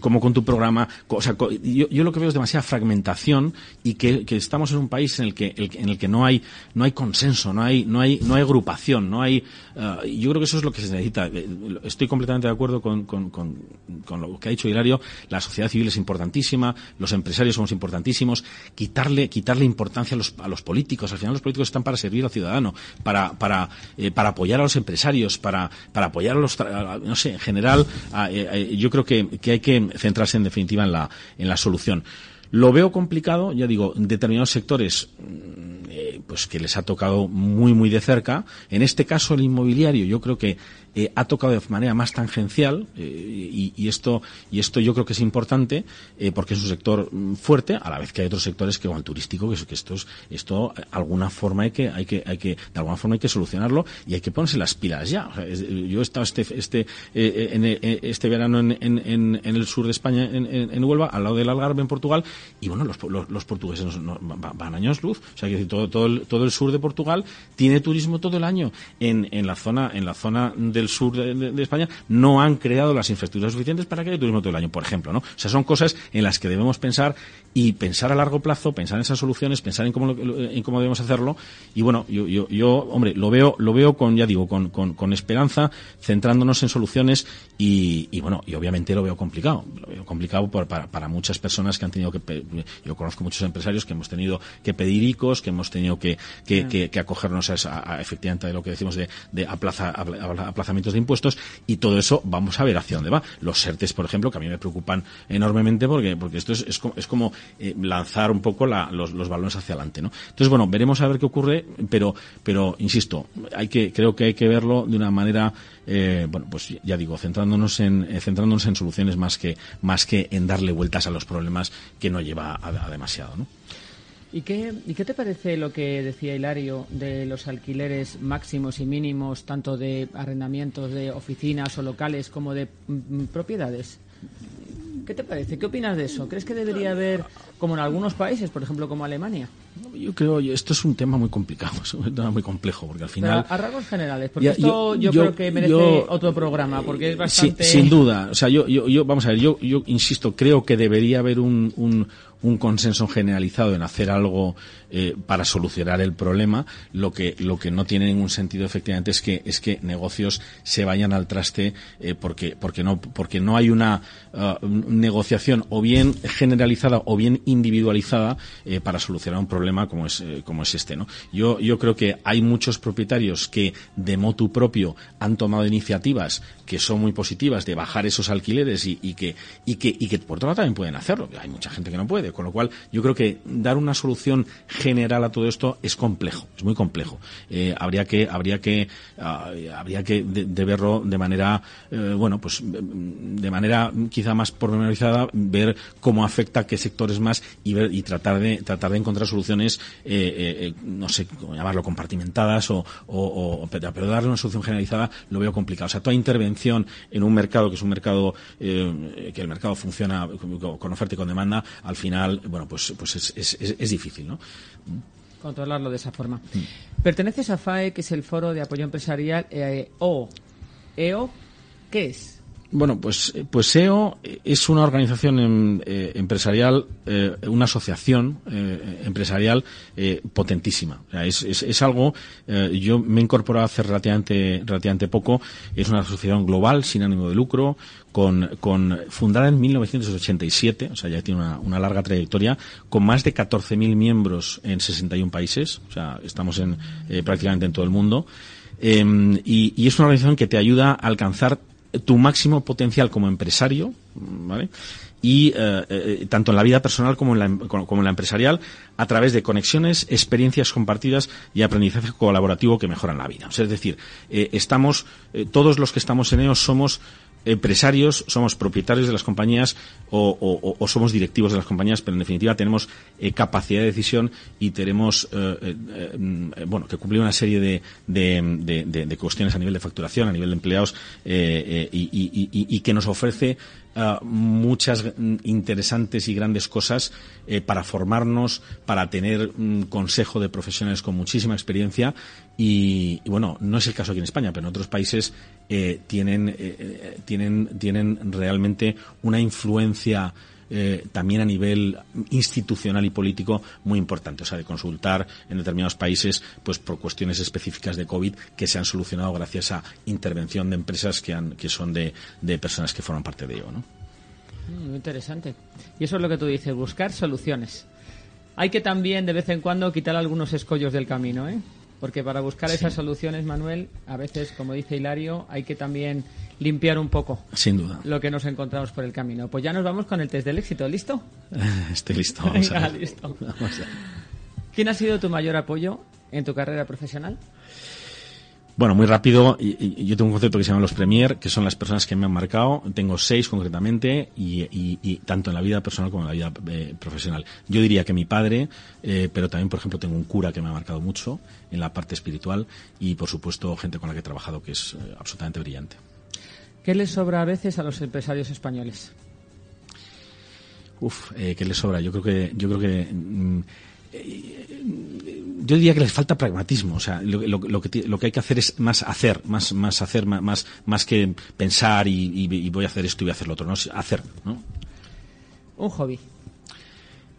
como con tu programa. O sea, yo, yo, lo que veo es demasiada fragmentación y que, que estamos en un país en el que, en el que no hay, no hay consenso, no hay, no hay, no hay agrupación, no hay, uh, yo creo que eso es lo que se necesita. Estoy completamente de acuerdo con, con, con, lo que ha dicho Hilario. La sociedad civil es importantísima, los empresarios somos importantísimos. Quitarle, quitarle importancia a los, a los políticos. Al final los políticos están para servir al ciudadano, para, para, eh, para apoyar a los empresarios, para, para apoyar a los, a, no sé, en general, eh, yo creo que, que hay que centrarse en definitiva en la, en la solución. Lo veo complicado, ya digo, en determinados sectores eh, pues que les ha tocado muy muy de cerca. En este caso el inmobiliario, yo creo que eh, ha tocado de manera más tangencial eh, y, y, esto y esto yo creo que es importante eh, porque es un sector mm, fuerte a la vez que hay otros sectores que como el turístico que, que esto es, esto alguna forma hay que hay que hay que de alguna forma hay que solucionarlo y hay que ponerse las pilas ya. Yo he estado este este en, este verano en, en, en, el sur de España en, en, Huelva al lado del Algarve en Portugal y bueno los, los, los portugueses nos, nos, van años luz. O sea que todo todo el, todo el sur de Portugal tiene turismo todo el año. En, en la zona en la zona de del sur de, España no han creado las infraestructuras suficientes para que haya turismo todo el año, por ejemplo, ¿no? O sea, son cosas en las que debemos pensar y pensar a largo plazo, pensar en esas soluciones, pensar en cómo, en cómo debemos hacerlo. Y bueno, yo, yo, yo hombre, lo veo, lo veo con, ya digo, con, con, con esperanza, centrándonos en soluciones y, y, bueno, y obviamente lo veo complicado. Lo veo complicado por, para, para muchas personas que han tenido que, yo conozco muchos empresarios que hemos tenido que pedir ICOs, que hemos tenido que, que, que, que acogernos a, esa, a, efectivamente de lo que decimos de, de aplaza, aplazamientos de impuestos y todo eso vamos a ver hacia dónde va. Los SERTES, por ejemplo, que a mí me preocupan enormemente porque, porque esto es, es, como, es como eh, lanzar un poco la, los, los, balones hacia adelante, ¿no? Entonces, bueno, veremos a ver qué ocurre, pero, pero insisto, hay que, creo que hay que verlo de una manera, eh, bueno, pues ya digo, centrándonos en, eh, centrándonos en soluciones más que, más que en darle vueltas a los problemas que no lleva a, a demasiado, ¿no? ¿Y qué, ¿Y qué te parece lo que decía Hilario de los alquileres máximos y mínimos, tanto de arrendamientos de oficinas o locales como de mm, propiedades? ¿Qué te parece? ¿Qué opinas de eso? ¿Crees que debería haber, como en algunos países, por ejemplo, como Alemania? Yo creo, esto es un tema muy complicado, es un tema muy complejo, porque al final... a rasgos generales, porque esto yo, creo que merece otro programa, porque es bastante... sin duda, o sea, yo, yo, yo, vamos a ver, yo, yo insisto, creo que debería haber un, un, un consenso generalizado en hacer algo eh, para solucionar el problema. Lo que, lo que no tiene ningún sentido, efectivamente, es que, es que negocios se vayan al traste eh, porque, porque, no, porque no hay una uh, negociación o bien generalizada o bien individualizada eh, para solucionar un problema como es, como es este. ¿no? Yo, yo creo que hay muchos propietarios que de motu propio han tomado iniciativas que son muy positivas de bajar esos alquileres y, que, y, que, y que por otro lado también pueden hacerlo. Hay mucha gente que no puede. Con lo cual, yo creo que dar una solución general a todo esto es complejo, es muy complejo. Eh, habría que, habría que, uh, habría que de, de, verlo de manera, eh, bueno, pues de manera quizá más pormenorizada, ver cómo afecta a qué sectores más y ver y tratar de tratar de encontrar soluciones, eh, no sé cómo llamarlo, compartimentadas o, o, o, pero darle una solución generalizada lo veo complicado. O sea, toda intervención en un mercado que es un mercado que el mercado funciona con oferta y con demanda, al final, bueno, pues, pues es, es, es difícil, ¿no? Controlarlo de esa forma. Mm. Perteneces a FAE, que es el Foro de Apoyo Empresarial, eh, o EO, ¿qué es? Bueno, pues, pues EO es una organización em, eh, empresarial, eh, una asociación eh, empresarial eh, potentísima. O sea, es, es, algo, eh, yo me he incorporado hace relativamente, relativamente poco, es una asociación global, sin ánimo de lucro, con, con fundada en 1987, o sea, ya tiene una, una larga trayectoria, con más de 14.000 miembros en 61 países, o sea, estamos en, eh, prácticamente en todo el mundo. Eh, y, y, es una organización que te ayuda a alcanzar tu máximo potencial como empresario, ¿vale? y eh, eh, tanto en la vida personal como en la, como en la empresarial a través de conexiones, experiencias compartidas y aprendizaje colaborativo que mejoran la vida. O sea, es decir, eh, estamos todos los que estamos en EOS somos empresarios, somos propietarios de las compañías o, o, somos directivos de las compañías, pero en definitiva tenemos eh, capacidad de decisión y tenemos eh, eh, bueno que cumplir una serie de, de, cuestiones a nivel de facturación, a nivel de empleados y, que nos ofrece muchas interesantes y grandes cosas para formarnos, para tener un consejo de profesionales con muchísima experiencia. Y, bueno, no es el caso aquí en España, pero en otros países eh, tienen, eh, tienen, tienen realmente una influencia eh, también a nivel institucional y político muy importante. O sea, de consultar en determinados países pues por cuestiones específicas de COVID que se han solucionado gracias a intervención de empresas que, han, que son de, de personas que forman parte de ello. ¿no? Muy interesante. Y eso es lo que tú dices, buscar soluciones. Hay que también de vez en cuando quitar algunos escollos del camino, ¿eh? Porque para buscar sí. esas soluciones, Manuel, a veces, como dice Hilario, hay que también limpiar un poco. Sin duda. Lo que nos encontramos por el camino. Pues ya nos vamos con el test del éxito. ¿Listo? Estoy listo. Vamos Venga, listo. Vamos ¿Quién ha sido tu mayor apoyo en tu carrera profesional? Bueno, muy rápido, yo tengo un concepto que se llama los premier, que son las personas que me han marcado. Tengo seis concretamente, y, y, y tanto en la vida personal como en la vida eh, profesional. Yo diría que mi padre, eh, pero también, por ejemplo, tengo un cura que me ha marcado mucho en la parte espiritual y, por supuesto, gente con la que he trabajado que es eh, absolutamente brillante. ¿Qué les sobra a veces a los empresarios españoles? Uf, ¿qué les sobra? Yo creo que, yo creo que mm, yo diría que les falta pragmatismo. O sea, lo, lo, lo, que, lo que hay que hacer es más hacer, más, más hacer, más, más que pensar y, y, y voy a hacer esto y voy a hacer lo otro. ¿no? Hacer, ¿no? Un hobby.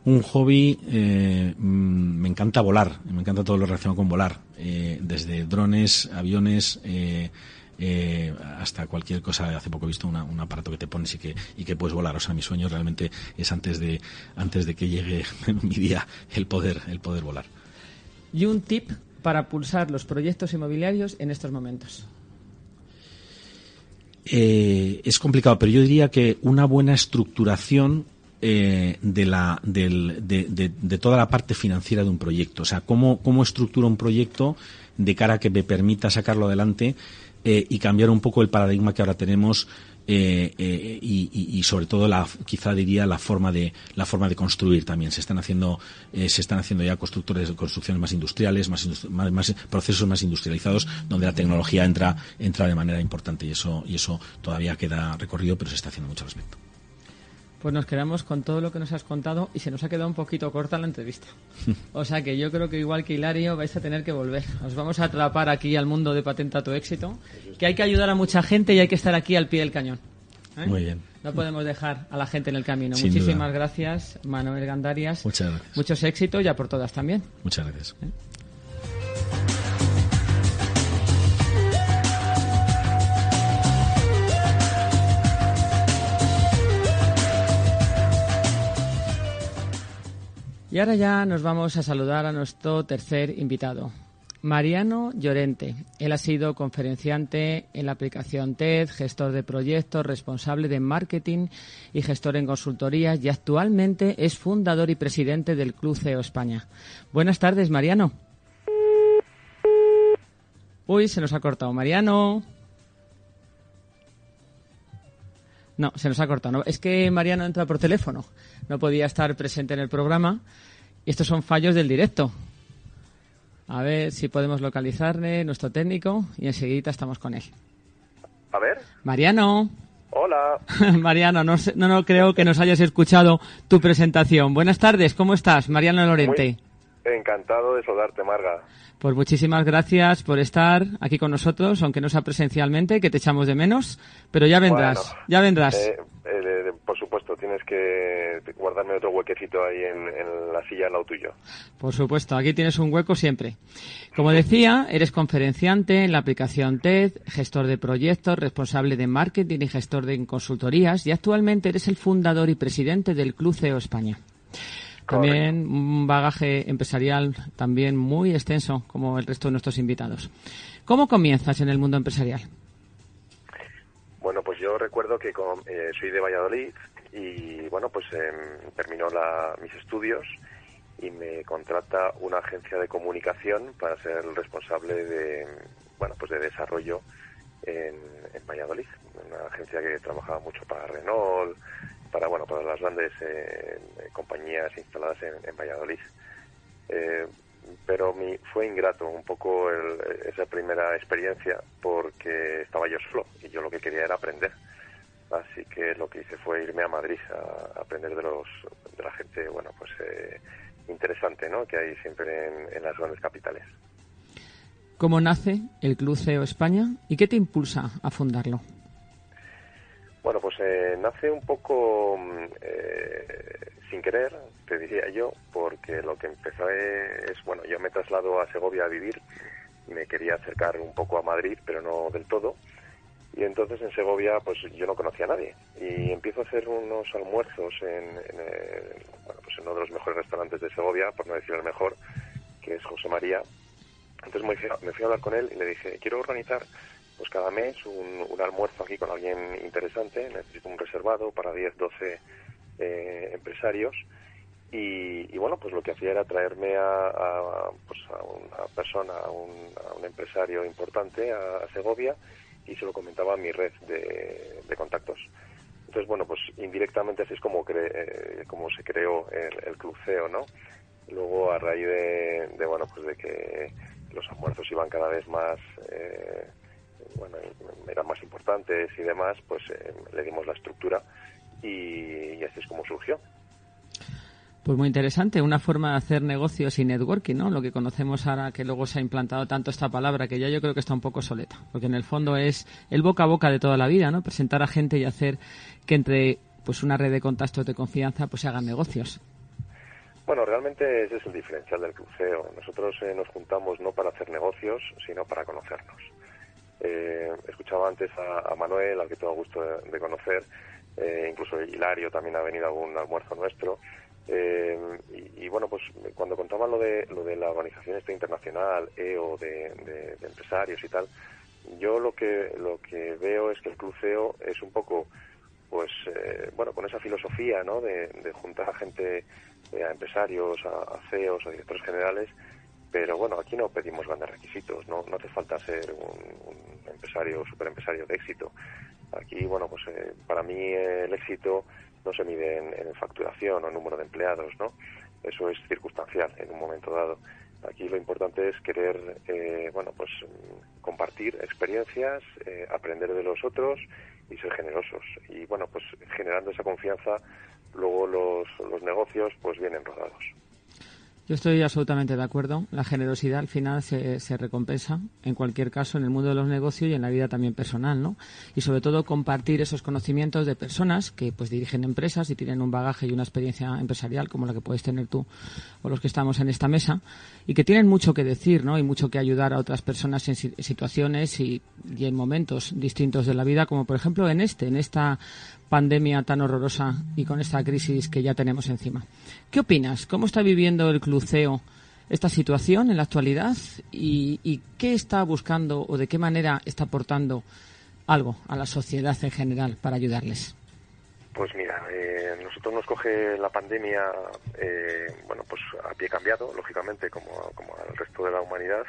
Un hobby, eh, me encanta volar, me encanta todo lo relacionado con volar, eh, desde drones, aviones, eh, eh, hasta cualquier cosa. Hace poco he visto una, un aparato que te pones y que, y que puedes volar. O sea, mi sueño realmente es antes de, antes de que llegue mi día el poder, el poder volar. Y un tip para pulsar los proyectos inmobiliarios en estos momentos. Eh, es complicado, pero yo diría que una buena estructuración eh, de, la, de, toda la parte financiera de un proyecto. O sea, cómo, cómo estructura un proyecto de cara a que me permita sacarlo adelante eh, y cambiar un poco el paradigma que ahora tenemos eh, eh, y, sobre todo la quizá diría la forma de la forma de construir también. Se están haciendo eh, se están haciendo ya constructores de construcciones más industriales más, industri más, más, procesos más industrializados donde la tecnología entra entra de manera importante y eso y eso todavía queda recorrido pero se está haciendo mucho al respecto Pues nos quedamos con todo lo que nos has contado y se nos ha quedado un poquito corta la entrevista. O sea que yo creo que igual que Hilario vais a tener que volver. Os vamos a atrapar aquí al mundo de Patenta tu éxito, que hay que ayudar a mucha gente y hay que estar aquí al pie del cañón. ¿eh? Muy bien. No podemos dejar a la gente en el camino. Sin Muchísimas duda. gracias, Manuel Gandarias. Muchas gracias. Muchos éxitos y a por todas también. Muchas gracias. Y ahora ya nos vamos a saludar a nuestro tercer invitado, Mariano Llorente. Él ha sido conferenciante en la aplicación TED, gestor de proyectos, responsable de marketing y gestor en consultorías y actualmente es fundador y presidente del Club CEO España. Buenas tardes, Mariano. Uy, se nos ha cortado. Mariano. No, se nos ha cortado. Es que Mariano entra por teléfono. No podía estar presente en el programa. Y estos son fallos del directo. A ver si podemos localizarle, nuestro técnico, y enseguida estamos con él. A ver. Mariano. Hola. Mariano, no, no, no creo que nos hayas escuchado tu presentación. Buenas tardes, ¿cómo estás? Mariano Lorente. Muy encantado de saludarte, Marga. Pues muchísimas gracias por estar aquí con nosotros, aunque no sea presencialmente, que te echamos de menos, pero ya vendrás, Bueno, ya vendrás. eh, eh, por supuesto, tienes que guardarme otro huequecito ahí en, en la silla al lado tuyo. Por supuesto, aquí tienes un hueco siempre. Como decía, eres conferenciante en la aplicación TED, gestor de proyectos, responsable de marketing y gestor de consultorías y actualmente eres el fundador y presidente del Club CEO España. También un bagaje empresarial también muy extenso como el resto de nuestros invitados. ¿Cómo comienzas en el mundo empresarial? Bueno, pues yo recuerdo que con- eh, soy de Valladolid y, bueno, pues em, terminó la- mis estudios y me contrata una agencia de comunicación para ser el responsable de, bueno, pues de desarrollo en, en Valladolid. Una agencia que trabajaba mucho para Renault, para, bueno, para las grandes eh, compañías instaladas en, en Valladolid. Eh, pero mi, fue ingrato un poco el- esa primera experiencia porque estaba yo solo y yo lo que quería era aprender. Así que lo que hice fue irme a Madrid a, aprender de los de la gente, bueno, pues eh, interesante, ¿no? Que hay siempre en, en las grandes capitales. ¿Cómo nace el Club CEO España y qué te impulsa a fundarlo? Bueno, pues eh, nace un poco mm, eh, sin querer, te diría yo, porque lo que empezó es, bueno, yo me traslado a Segovia a vivir, me quería acercar un poco a Madrid, pero no del todo, y entonces en Segovia pues yo no conocía a nadie, y empiezo a hacer unos almuerzos en, en, el- bueno, pues en uno de los mejores restaurantes de Segovia, por no decir el mejor, que es José María, entonces me fui a hablar con él y le dije, quiero organizar pues cada mes un, almuerzo aquí con alguien interesante, necesito un reservado para 10, 12 eh, empresarios y, bueno, pues lo que hacía era traerme a, pues a una persona, a un, a un empresario importante a, Segovia y se lo comentaba a mi red de, contactos. Entonces, bueno, pues indirectamente así es como, cre- eh, como se creó el, el Club CEO, ¿no? Luego, a raíz de, de, bueno, pues de que los almuerzos iban cada vez más, eh, bueno, eran más importantes y demás, pues eh, le dimos la estructura y, y así es como surgió. Pues muy interesante, una forma de hacer negocios y networking, ¿no? Lo que conocemos ahora que luego se ha implantado tanto esta palabra que ya yo creo que está un poco soleta, porque en el fondo es el boca a boca de toda la vida, ¿no? Presentar a gente y hacer que entre pues una red de contactos de confianza pues se hagan negocios. Bueno, realmente ese es el diferencial del cruceo. Nosotros eh, nos juntamos no para hacer negocios, sino para conocernos. Eh, escuchaba antes a, Manuel, al que tengo gusto de, conocer, eh, incluso Hilario también ha venido a algún almuerzo nuestro. Eh, y, bueno, pues cuando contaban lo de, lo de la organización esta internacional, EO, de, empresarios y tal, yo lo que, lo que veo es que el cruceo es un poco, pues, eh, bueno, con esa filosofía, ¿no? De, de juntar a gente, eh, a empresarios, a, a CEOs, a directores generales, pero bueno, aquí no pedimos grandes requisitos, no, no hace falta ser un, un empresario, super empresario de éxito. Aquí, bueno, pues eh, para mí el éxito no se mide en, en, facturación o en número de empleados, ¿no? Eso es circunstancial en un momento dado. Aquí lo importante es querer, eh, bueno, pues compartir experiencias, eh, aprender de los otros y ser generosos. Y bueno, pues generando esa confianza, luego los, los negocios pues vienen rodados. Yo estoy absolutamente de acuerdo. La generosidad al final se, se, recompensa, en cualquier caso, en el mundo de los negocios y en la vida también personal, ¿no? Y sobre todo compartir esos conocimientos de personas que pues dirigen empresas y tienen un bagaje y una experiencia empresarial como la que puedes tener tú o los que estamos en esta mesa y que tienen mucho que decir, ¿no? Y mucho que ayudar a otras personas en situaciones y, y en momentos distintos de la vida, como por ejemplo en este, en esta pandemia tan horrorosa y con esta crisis que ya tenemos encima. ¿Qué opinas? ¿Cómo está viviendo el Cluceo esta situación en la actualidad y, qué está buscando o de qué manera está aportando algo a la sociedad en general para ayudarles? Pues mira, eh, nosotros nos coge la pandemia, eh, bueno, pues a pie cambiado, lógicamente, como, como al resto de la humanidad.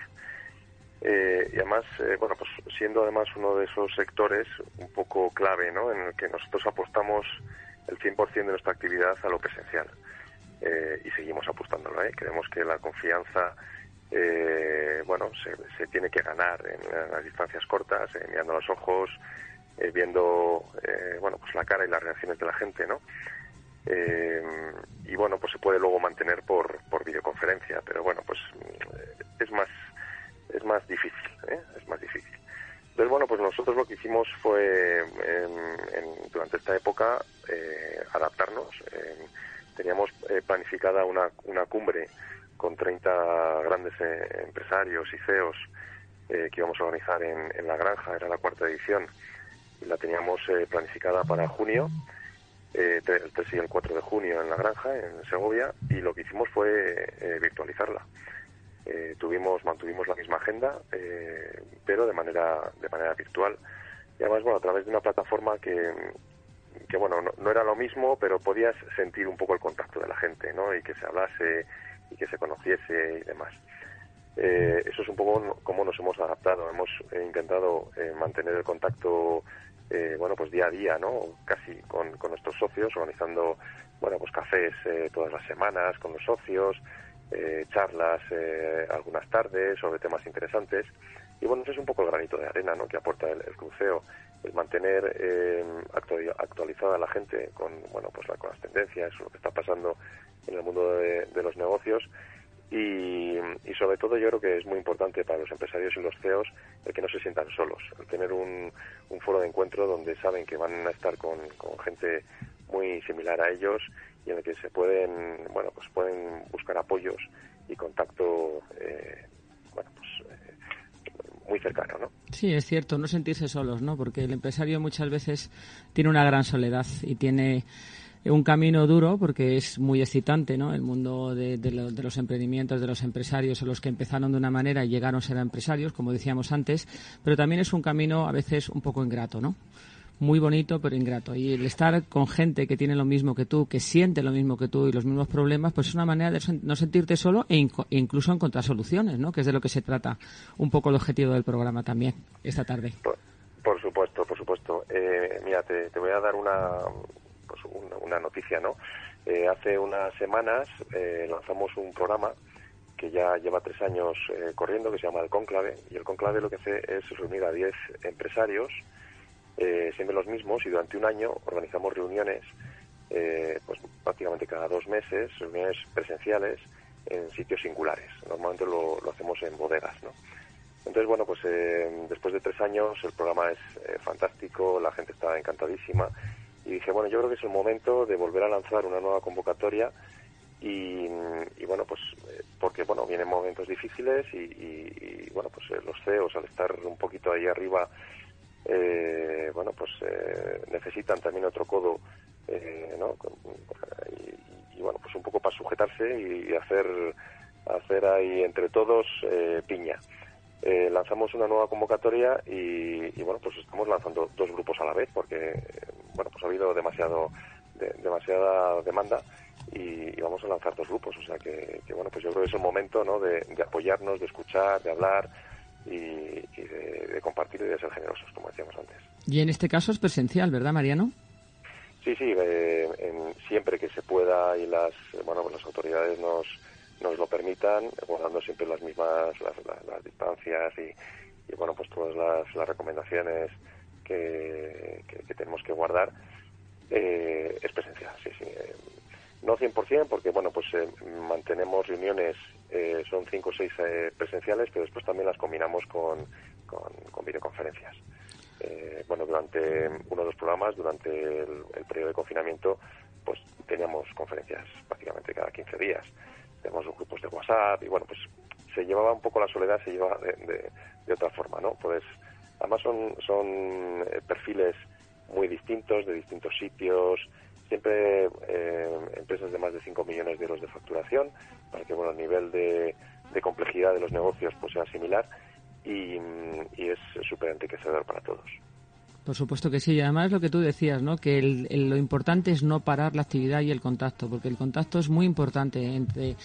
Eh, y además, eh, bueno, pues siendo además uno de esos sectores un poco clave, ¿no? En el que nosotros apostamos el 100% de nuestra actividad a lo presencial. Eh, y seguimos apostándolo, ¿eh? Creemos que la confianza, eh, bueno, se, se, tiene que ganar en, las distancias cortas, mirando los ojos, viendo, bueno, pues la cara y las reacciones de la gente, ¿no? y bueno, pues se puede luego mantener por, por videoconferencia, pero bueno, pues es más es más difícil, ¿eh? es más difícil. Entonces, bueno, pues nosotros lo que hicimos fue, en, durante esta época, eh, adaptarnos. Eh, teníamos eh, planificada una, una cumbre con 30 grandes eh, empresarios y CEOs que íbamos a organizar en, en, La Granja, era la cuarta edición, y la teníamos planificada para junio, el 3 y el 4 de junio en La Granja, en Segovia, y lo que hicimos fue virtualizarla. Eh, tuvimos mantuvimos la misma agenda eh, pero de manera de manera virtual. Y además bueno a través de una plataforma que que bueno no, no, era lo mismo pero podías sentir un poco el contacto de la gente no y que se hablase y que se conociese y demás. Eh, eso es un poco cómo nos hemos adaptado. Hemos intentado eh, mantener el contacto eh, bueno pues día a día no casi con, con nuestros socios organizando bueno pues cafés todas las semanas con los socios eh, charlas eh, algunas tardes sobre temas interesantes. Y bueno, ese es un poco el granito de arena ¿no? que aporta el, cruceo, el mantener eh, actualizada a la gente con, bueno, pues la, con las tendencias, lo que está pasando en el mundo de, los negocios. Y, y, sobre todo yo creo que es muy importante para los empresarios y los CEOs el que no se sientan solos, el tener un, un foro de encuentro donde saben que van a estar con gente muy similar a ellos y en el que se pueden, bueno, pues pueden buscar apoyos y contacto, eh, bueno, pues eh, muy cercano, ¿no? Sí, es cierto, no sentirse solos, ¿no? Porque el empresario muchas veces tiene una gran soledad y tiene un camino duro porque es muy excitante, ¿no? El mundo de, de, de, los emprendimientos, de los empresarios, o los que empezaron de una manera y llegaron a ser empresarios, como decíamos antes, pero también es un camino a veces un poco ingrato, ¿no? Muy bonito pero ingrato. Y el estar con gente que tiene lo mismo que tú, que siente lo mismo que tú y los mismos problemas, pues es una manera de no sentirte solo e, e incluso encontrar soluciones, ¿no? Que es de lo que se trata un poco el objetivo del programa también esta tarde. Por, por supuesto, por supuesto. Eh, mira, te, voy a dar una, pues una, una noticia, ¿no? Eh, hace unas semanas eh, lanzamos un programa que ya lleva tres años eh, corriendo, que se llama El Conclave, y el Conclave lo que hace es reunir a diez empresarios eh, siempre los mismos y durante un año organizamos reuniones eh, pues prácticamente cada dos meses, reuniones presenciales en sitios singulares. Normalmente lo, lo hacemos en bodegas, ¿no? Entonces, bueno, pues eh, después de tres años el programa es eh, fantástico, la gente está encantadísima y dije, bueno, yo creo que es el momento de volver a lanzar una nueva convocatoria y, y bueno, pues eh, porque, bueno, vienen momentos difíciles y, y, y bueno, pues eh, los CEOs al estar un poquito ahí arriba eh, bueno, pues eh, necesitan también otro codo, eh, ¿no? Y, y, bueno, pues un poco para sujetarse y, hacer, hacer ahí entre todos eh, piña. Eh, lanzamos una nueva convocatoria y, y, bueno, pues estamos lanzando dos grupos a la vez porque, bueno, pues ha habido demasiado, de, demasiada demanda y, vamos a lanzar dos grupos. O sea que, que, bueno, pues yo creo que es el momento, ¿no? De apoyarnos, de escuchar, de hablar, y, y de, de, compartir y de ser generosos, como decíamos antes. Y en este caso es presencial, ¿verdad, Mariano? Sí, sí, eh, en, siempre que se pueda y las, bueno, pues las autoridades nos, nos lo permitan, guardando siempre las mismas las, las, las distancias y, y, bueno, pues todas las, las recomendaciones que, que, tenemos que guardar eh, es presencial, sí, sí. Eh, no 100% porque, bueno, pues eh, mantenemos reuniones, eh, son cinco o seis presenciales, pero después también las combinamos con, con, videoconferencias. bueno, durante uno de los programas, durante el, periodo de confinamiento, pues teníamos conferencias prácticamente cada 15 días. Tenemos grupos de WhatsApp y, bueno, pues se llevaba un poco la soledad, se llevaba de, de, otra forma, ¿no? Pues además son, son perfiles muy distintos, de distintos sitios, siempre eh, empresas de más de 5 millones de euros de facturación, para que bueno, el nivel de, complejidad de los negocios pues sea similar y, es súper enriquecedor para todos. Por supuesto que sí, y además lo que tú decías, ¿no? que lo importante es no parar la actividad y el contacto, porque el contacto es muy importante entre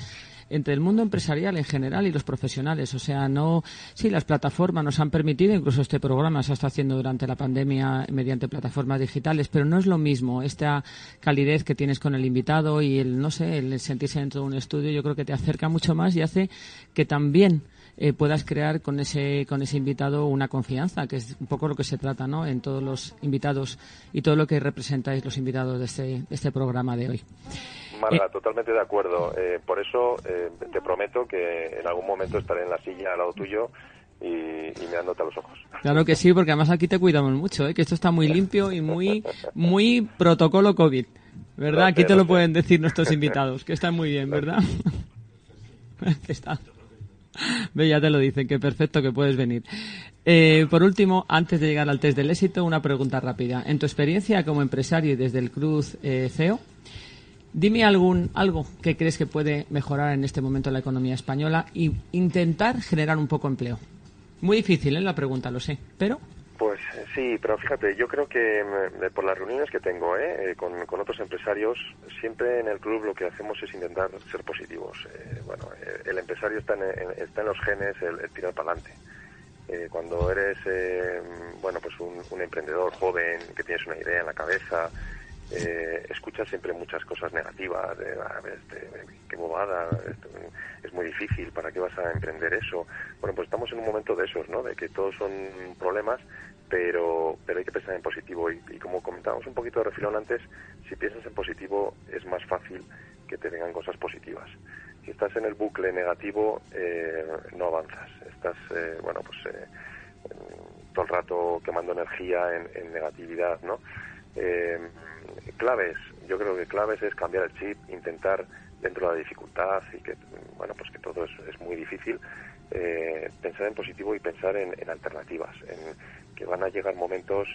entre el mundo empresarial en general y los profesionales. O sea, no, sí, las plataformas nos han permitido, incluso este programa se está haciendo durante la pandemia mediante plataformas digitales, pero no es lo mismo esta calidez que tienes con el invitado y el, no sé, el sentirse dentro de un estudio, yo creo que te acerca mucho más y hace que también eh, puedas crear con ese con ese invitado una confianza, que es un poco lo que se trata, ¿no? En todos los invitados y todo lo que representáis los invitados de este, de este programa de hoy. Marga, eh, totalmente de acuerdo. Eh, por eso eh, te prometo que en algún momento estaré en la silla al lado tuyo y, y mirándote a los ojos. Claro que sí, porque además aquí te cuidamos mucho, que esto está muy limpio y muy, muy protocolo COVID. ¿Verdad? Aquí te lo pueden decir nuestros invitados, que están muy bien, ¿verdad? está. Ve, ya te lo dicen, que perfecto que puedes venir. por último, antes de llegar al test del éxito, una pregunta rápida. En tu experiencia como empresario y desde el Cruz CEO, Dime algún algo que crees que puede mejorar en este momento la economía española y intentar generar un poco empleo. Muy difícil, ¿eh? La pregunta, lo sé, pero... Pues eh, sí, pero fíjate, yo creo que mm, por las reuniones que tengo ¿eh? eh con, otros empresarios, siempre en el club lo que hacemos es intentar ser positivos. Eh, bueno, el empresario está en, está en los genes el, tirar para adelante. cuando eres, bueno, pues un emprendedor joven que tienes una idea en la cabeza, eh, escuchas siempre muchas cosas negativas, de, a ver, este, qué bobada, es muy difícil, ¿para qué vas a emprender eso? Bueno, pues estamos en un momento de esos, ¿no? De que todos son problemas, pero, pero hay que pensar en positivo. Y, como comentábamos un poquito de refilón antes, si piensas en positivo es más fácil que te vengan cosas positivas. Si estás en el bucle negativo, eh, no avanzas. Estás, eh, bueno, pues eh, todo el rato quemando energía en, en negatividad, ¿no? Eh, claves, yo creo que claves es cambiar el chip, intentar dentro de la dificultad y que, bueno, pues que todo es, muy difícil, eh, pensar en positivo y pensar en, alternativas, en que van a llegar momentos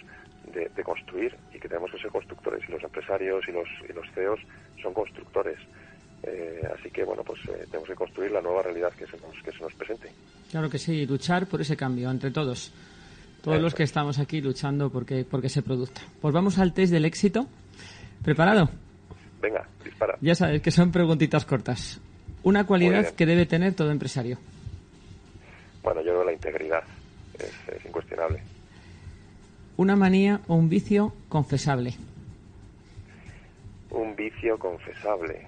de, construir y que tenemos que ser constructores y los empresarios y los, y los CEOs son constructores. Eh, así que, bueno, pues eh, tenemos que construir la nueva realidad que se, nos, que se nos presente. Claro que sí, luchar por ese cambio entre todos. Todos los que estamos aquí luchando porque, porque se produzca. Pues vamos al test del éxito. ¿Preparado? Venga, dispara. Ya sabes que son preguntitas cortas. Una cualidad que debe tener todo empresario. Bueno, yo creo la integridad. Es, incuestionable. Una manía o un vicio confesable. Un vicio confesable.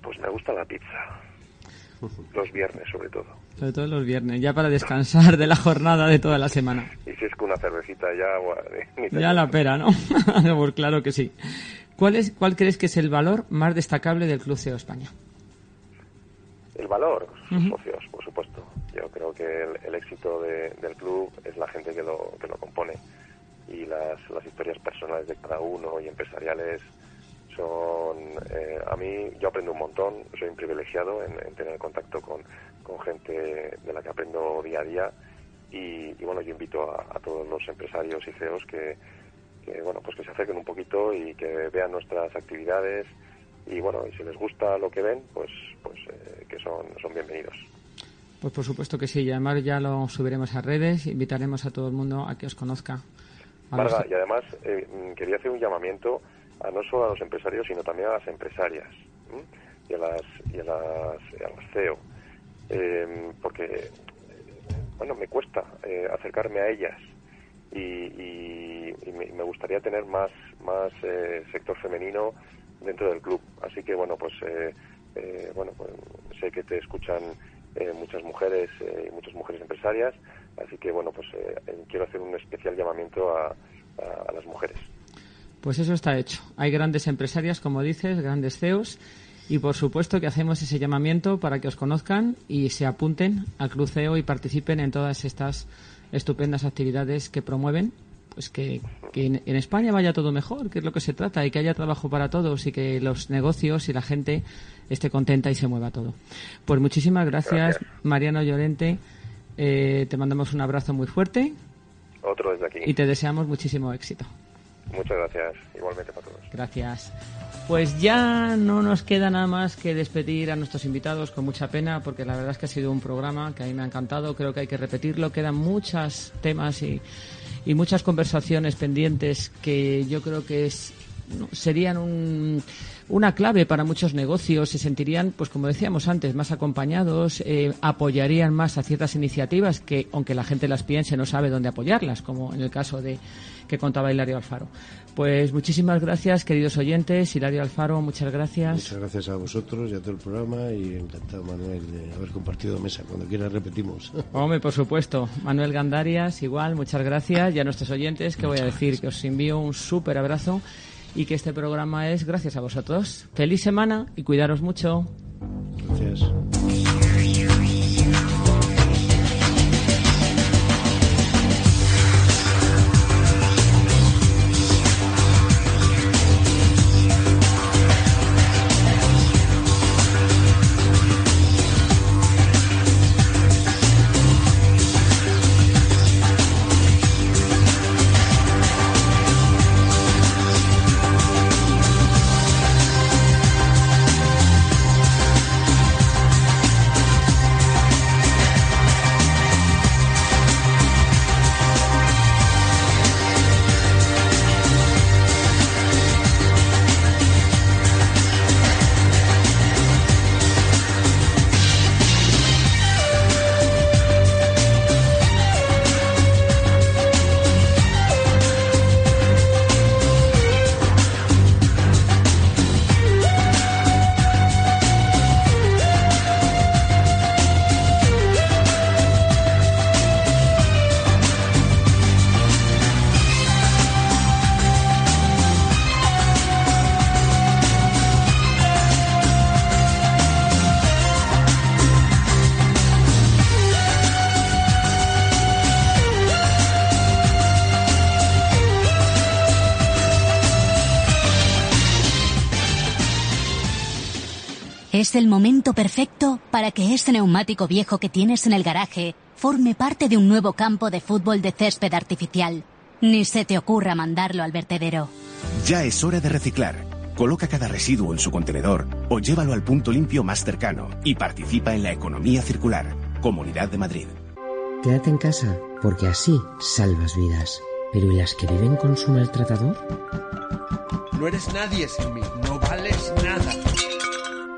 Pues me gusta la pizza. Los viernes, sobre todo. Sobre todo los viernes, ya para descansar de la jornada de toda la semana. Y si es con una cervecita ya... ya la pera, ¿no? pues claro que sí. ¿Cuál, es, ¿Cuál crees que es el valor más destacable del Club CEO España? El valor, sus socios, por supuesto. Yo creo que el, éxito del club es la gente que lo, que lo compone y las, las historias personales de cada uno y empresariales son eh, a mí yo aprendo un montón soy un privilegiado en, tener contacto con, con, gente de la que aprendo día a día. Y, bueno yo invito a, todos los empresarios y CEOs que, bueno pues que se acerquen un poquito y que vean nuestras actividades. Y bueno y si les gusta lo que ven pues pues eh, que son son bienvenidos. Pues por supuesto que sí y además ya lo subiremos a redes invitaremos a todo el mundo a que os conozca. Marga, y además eh, quería hacer un llamamiento a no solo a los empresarios, sino también a las empresarias y, a las, y, a las, CEO. Em, porque, bueno, me cuesta eh, acercarme a ellas y, me, gustaría tener más, más eh, sector femenino dentro del club. Así que, bueno, pues, eh, bueno, pues sé que te escuchan eh, muchas mujeres y muchas mujeres empresarias. Así que, bueno, pues quiero hacer un especial llamamiento a, a las mujeres. Pues eso está hecho. Hay grandes empresarias, como dices, grandes CEOs y por supuesto que hacemos ese llamamiento para que os conozcan y se apunten al cruceo y participen en todas estas estupendas actividades que promueven pues que, en, España vaya todo mejor, que es lo que se trata, y que haya trabajo para todos y que los negocios y la gente esté contenta y se mueva todo. Pues muchísimas gracias, Mariano Llorente. Eh, te mandamos un abrazo muy fuerte. Otro desde aquí. Y te deseamos muchísimo éxito. Muchas gracias, igualmente para todos. Gracias. Pues ya no nos queda nada más que despedir a nuestros invitados con mucha pena, porque la verdad es que ha sido un programa que a mí me ha encantado, creo que hay que repetirlo, quedan muchos temas y, y muchas conversaciones pendientes que yo creo que es, serían un una clave para muchos negocios, se sentirían, pues como decíamos antes, más acompañados, eh, apoyarían más a ciertas iniciativas que, aunque la gente las piense, no sabe dónde apoyarlas, como en el caso de que contaba Hilario Alfaro. Pues muchísimas gracias, queridos oyentes. Hilario Alfaro, muchas gracias. Muchas gracias a vosotros y a todo el programa y encantado, Manuel, de haber compartido mesa. Cuando quieras repetimos. Hombre, por supuesto. Manuel Gandarias, igual, muchas gracias. Y a nuestros oyentes, que voy a decir que os envío un súper abrazo y que este programa es gracias a vosotros. Feliz semana y cuidaros mucho. Gracias. El momento perfecto para que ese neumático viejo que tienes en el garaje forme parte de un nuevo campo de fútbol de césped artificial. Ni se te ocurra mandarlo al vertedero. Ya es hora de reciclar. Coloca cada residuo en su contenedor o llévalo al punto limpio más cercano y participa en la economía circular. Comunidad de Madrid. Quédate en casa, porque así salvas vidas. Pero ¿y las que viven con su maltratador? No eres nadie sin mí, no vales nada.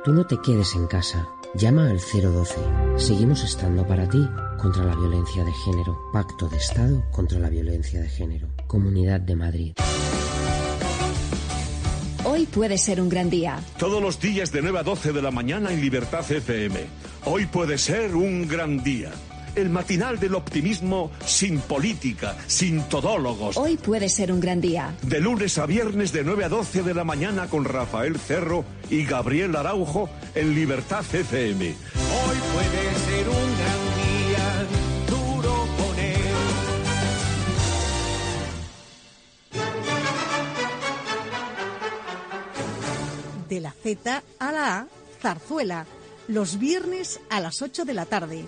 Tú no te quedes en casa. Llama al 012. Seguimos estando para ti contra la violencia de género. Pacto de Estado contra la violencia de género. Comunidad de Madrid. Hoy puede ser un gran día. Todos los días de 9 a 12 de la mañana en Libertad FM. Hoy puede ser un gran día el matinal del optimismo sin política, sin todólogos. Hoy puede ser un gran día. De lunes a viernes de 9 a 12 de la mañana con Rafael Cerro y Gabriel Araujo en Libertad FM. Hoy puede ser un gran día, duro con él. De la Z a la A, Zarzuela, los viernes a las 8 de la tarde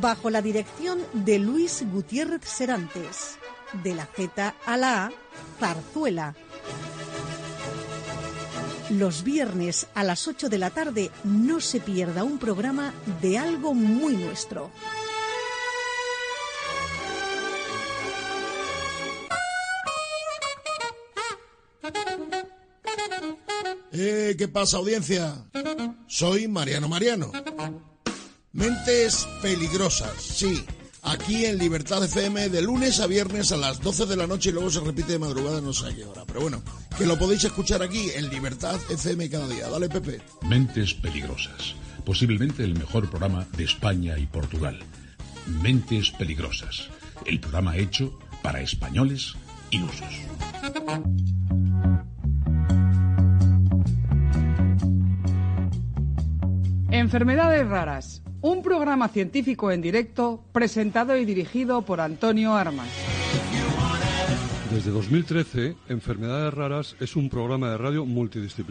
bajo la dirección de Luis Gutiérrez Serantes. De la Z a la A, Zarzuela. Los viernes a las 8 de la tarde no se pierda un programa de algo muy nuestro. Eh, ¿Qué pasa, audiencia? Soy Mariano Mariano. Mentes peligrosas, sí. Aquí en Libertad FM de lunes a viernes a las 12 de la noche y luego se repite de madrugada, no sé a qué hora. Pero bueno, que lo podéis escuchar aquí en Libertad FM cada día. Dale, Pepe. Mentes peligrosas. Posiblemente el mejor programa de España y Portugal. Mentes peligrosas. El programa hecho para españoles ilusos. Enfermedades raras un programa científico en directo presentado y dirigido por Antonio Armas. Desde 2013, Enfermedades Raras es un programa de radio multidisciplinar.